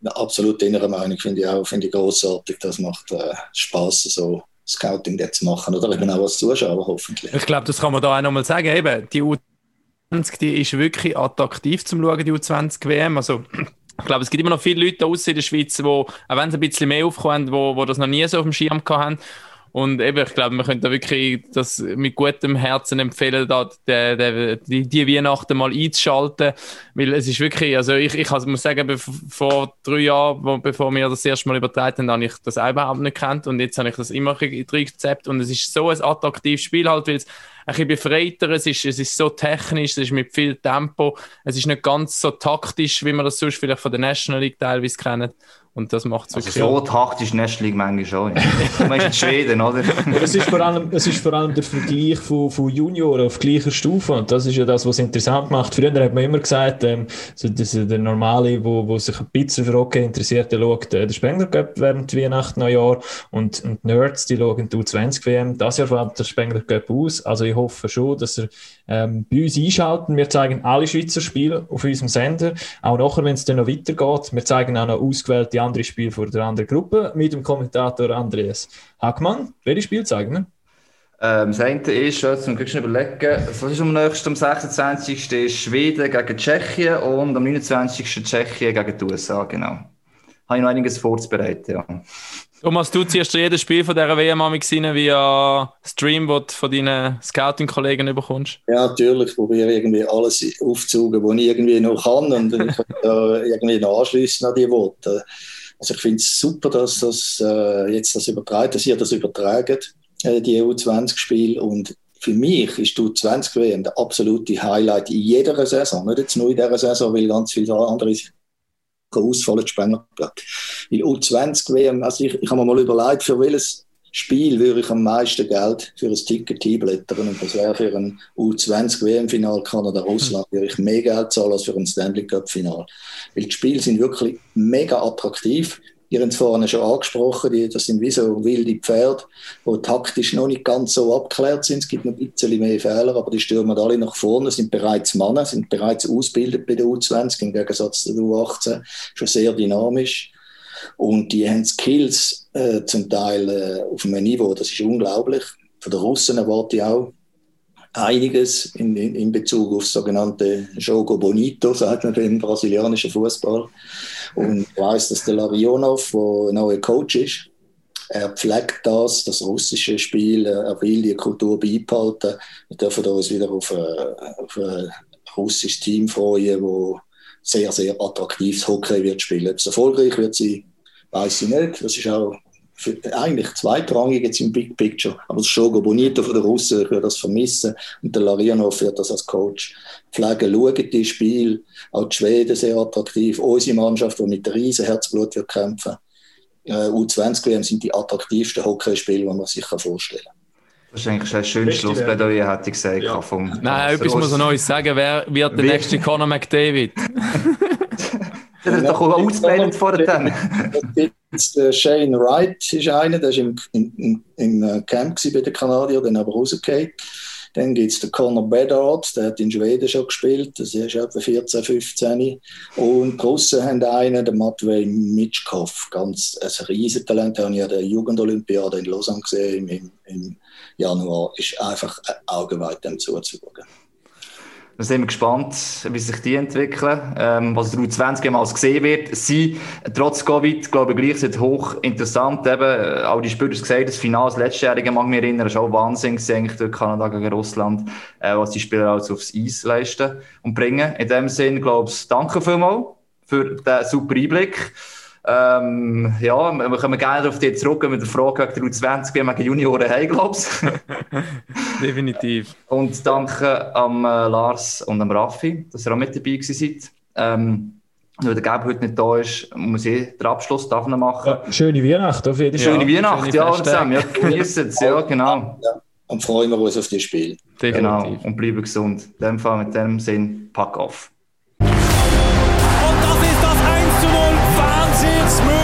Ja. Absolut innere Meinung, finde ich auch, finde ich großartig. Das macht äh, Spaß, so Scouting jetzt zu machen, oder eben auch als Zuschauer hoffentlich. Ich glaube, das kann man da auch nochmal sagen, eben, die U20, die ist wirklich attraktiv zum Schauen, die U20 WM, also ich glaube, es gibt immer noch viele Leute aus in der Schweiz, die, auch wenn sie ein bisschen mehr aufkommen, wo, wo das noch nie so auf dem Schirm haben, und eben, ich glaube, man könnte da wirklich das mit gutem Herzen empfehlen, da die, die, die Weihnachten mal einzuschalten. Weil es ist wirklich, also ich, ich muss sagen, vor drei Jahren, bevor wir das erste Mal übertragen haben, habe ich das auch überhaupt nicht kennt. Und jetzt habe ich das immer reingezappt. Und es ist so ein attraktives Spiel halt, weil es ein bisschen befreiter, es ist, es ist so technisch, es ist mit viel Tempo, es ist nicht ganz so taktisch, wie man das sonst vielleicht von der National League teilweise kennt. Und das macht es also. So taktisch National League manchmal schon. Du meinst in Schweden, oder? es, ist vor allem, es ist vor allem der Vergleich von, von Junioren auf gleicher Stufe. Und das ist ja das, was es interessant macht. Früher hat man immer gesagt, ähm, so, dass der Normale, wo, wo sich ein bisschen für Hockey interessiert, der schaut äh, den Spengler Cup während Weihnachten, Neujahr. Und, und Nerds, die schauen die U20 WM. Das Jahr fällt der Spengler Cup aus. Also ich hoffe schon, dass er ähm, bei uns einschalten. Wir zeigen alle Schweizer Spiele auf unserem Sender. Auch nachher, wenn es dann noch weitergeht. Wir zeigen auch noch ausgewählte andere Spiele vor der anderen Gruppe mit dem Kommentator Andreas Hackmann. Welche Spiel zeigen wir? Ähm, das eine ist, muss ich überlegen, was ist am nächsten, am 26. ist Schweden gegen Tschechien und am 29. Tschechien gegen die USA, genau. Habe ich noch einiges vorzubereiten, ja. Thomas, du ziehst jedes Spiel von dieser WM rein via Stream, das du von deinen Scouting-Kollegen bekommst? Ja, natürlich. Ich probiere irgendwie alles aufzusuchen, was ich irgendwie noch kann und ich kann da irgendwie noch anschließen an die Worte. Also ich finde es super, dass das äh, jetzt das übertragen, dass ihr das übertragen. äh, die EU20-Spiele. Und für mich ist die U20-WM der absolute Highlight in jeder Saison. Nicht jetzt nur in dieser Saison, weil ganz viele andere ausfallen, Spenglerplatz. Weil U20-WM, also ich, ich habe mir mal überlegt, für welches Spiel würde ich am meisten Geld für ein Ticket einblättern. Und das wäre für ein U20-WM-Final Kanada-Russland, würde ich mehr Geld zahlen als für ein Stanley Cup-Final. Weil die Spiele sind wirklich mega attraktiv. Ihr habt es vorhin schon angesprochen, die, das sind wie so wilde Pferde, die taktisch noch nicht ganz so abgeklärt sind. Es gibt noch ein bisschen mehr Fehler, aber die stürmen alle nach vorne, sind bereits Männer, sind bereits ausgebildet bei der U20, im Gegensatz zu der U18, schon sehr dynamisch. Und die haben Skills äh, zum Teil äh, auf einem Niveau, das ist unglaublich. Von den Russen erwarte ich auch einiges in, in, in Bezug auf sogenannte Jogo Bonito, sagt man im brasilianischen Fußball. Und ich weiß, dass der Larionov, der ein neuer Coach ist, er pflegt das, das russische Spiel, er will die Kultur beibehalten. Wir dürfen uns wieder auf, ein, auf ein russisches Team freuen, das sehr, sehr attraktives Hockey wird spielen. Ob es erfolgreich wird sein, weiß ich nicht. Das ist auch eigentlich zweitrangig jetzt im Big Picture. Aber das Shogo Bonito von den Russen, ich würde das vermissen. Und der Larianov wird das als Coach pflegen. Schauen die Spiel, auch die Schweden sehr attraktiv. Unsere Mannschaft, die mit riesen Herzblut wird kämpfen. Äh, U20-WM sind die attraktivsten Hockeyspiele, die man sich vorstellen kann. Das ist eigentlich ein schönes Schlussplädoyer, hätte ich gesagt. Ja. Vom, Nein, etwas muss er noch sagen. Wer wird der nächste Conor McDavid? Der hat doch ausgebildet vorher. Der Shane Wright ist einer, der war im, im, im äh, Camp bei den Kanadiern, dann aber rausgekommen. Dann gibt es den Conor Bedard, der hat in Schweden schon gespielt, das ist etwa 14, 15. Und die Russen haben einen, den Matvei Mitschkov, ganz ein Riesentalent, den habe ich an der Jugendolympiade in Lausanne gesehen im, im Januar. Ist einfach ein Augenweit dem zuzuschauen. Wir sind gespannt, wie sich die entwickeln, ähm, was der U20 jemals gesehen wird. Sie, trotz Covid, glaube ich, gleich sind hoch interessant. Eben, äh, auch die Spieler gesagt, das Finale, das letztjährige, mag mich erinnern, ist auch Wahnsinn eigentlich durch Kanada gegen Russland, äh, was die Spieler also aufs Eis leisten und bringen. In dem Sinne, glaube ich, danke vielmals für den super Einblick. Ähm, ja, wir kommen gerne auf dich zurück mit der Frage gegen der U20, wie wir gegen Junioren haben, glaube ich. Definitiv. Und danke am äh, Lars und am Raffi, dass ihr auch mit dabei seid. Ähm, der Gab heute nicht da ist, muss ich den Abschluss davon machen. Ja, schöne Weihnacht auf jeden Fall. Schöne Weihnacht, ja, zusammen. Ja, genießen es, ja, genau. Ja, und freuen wir uns auf das Spiel. Definitiv. Genau, und bleiben gesund. In dem Fall, mit dem Sinn, pack auf. It's it smooth.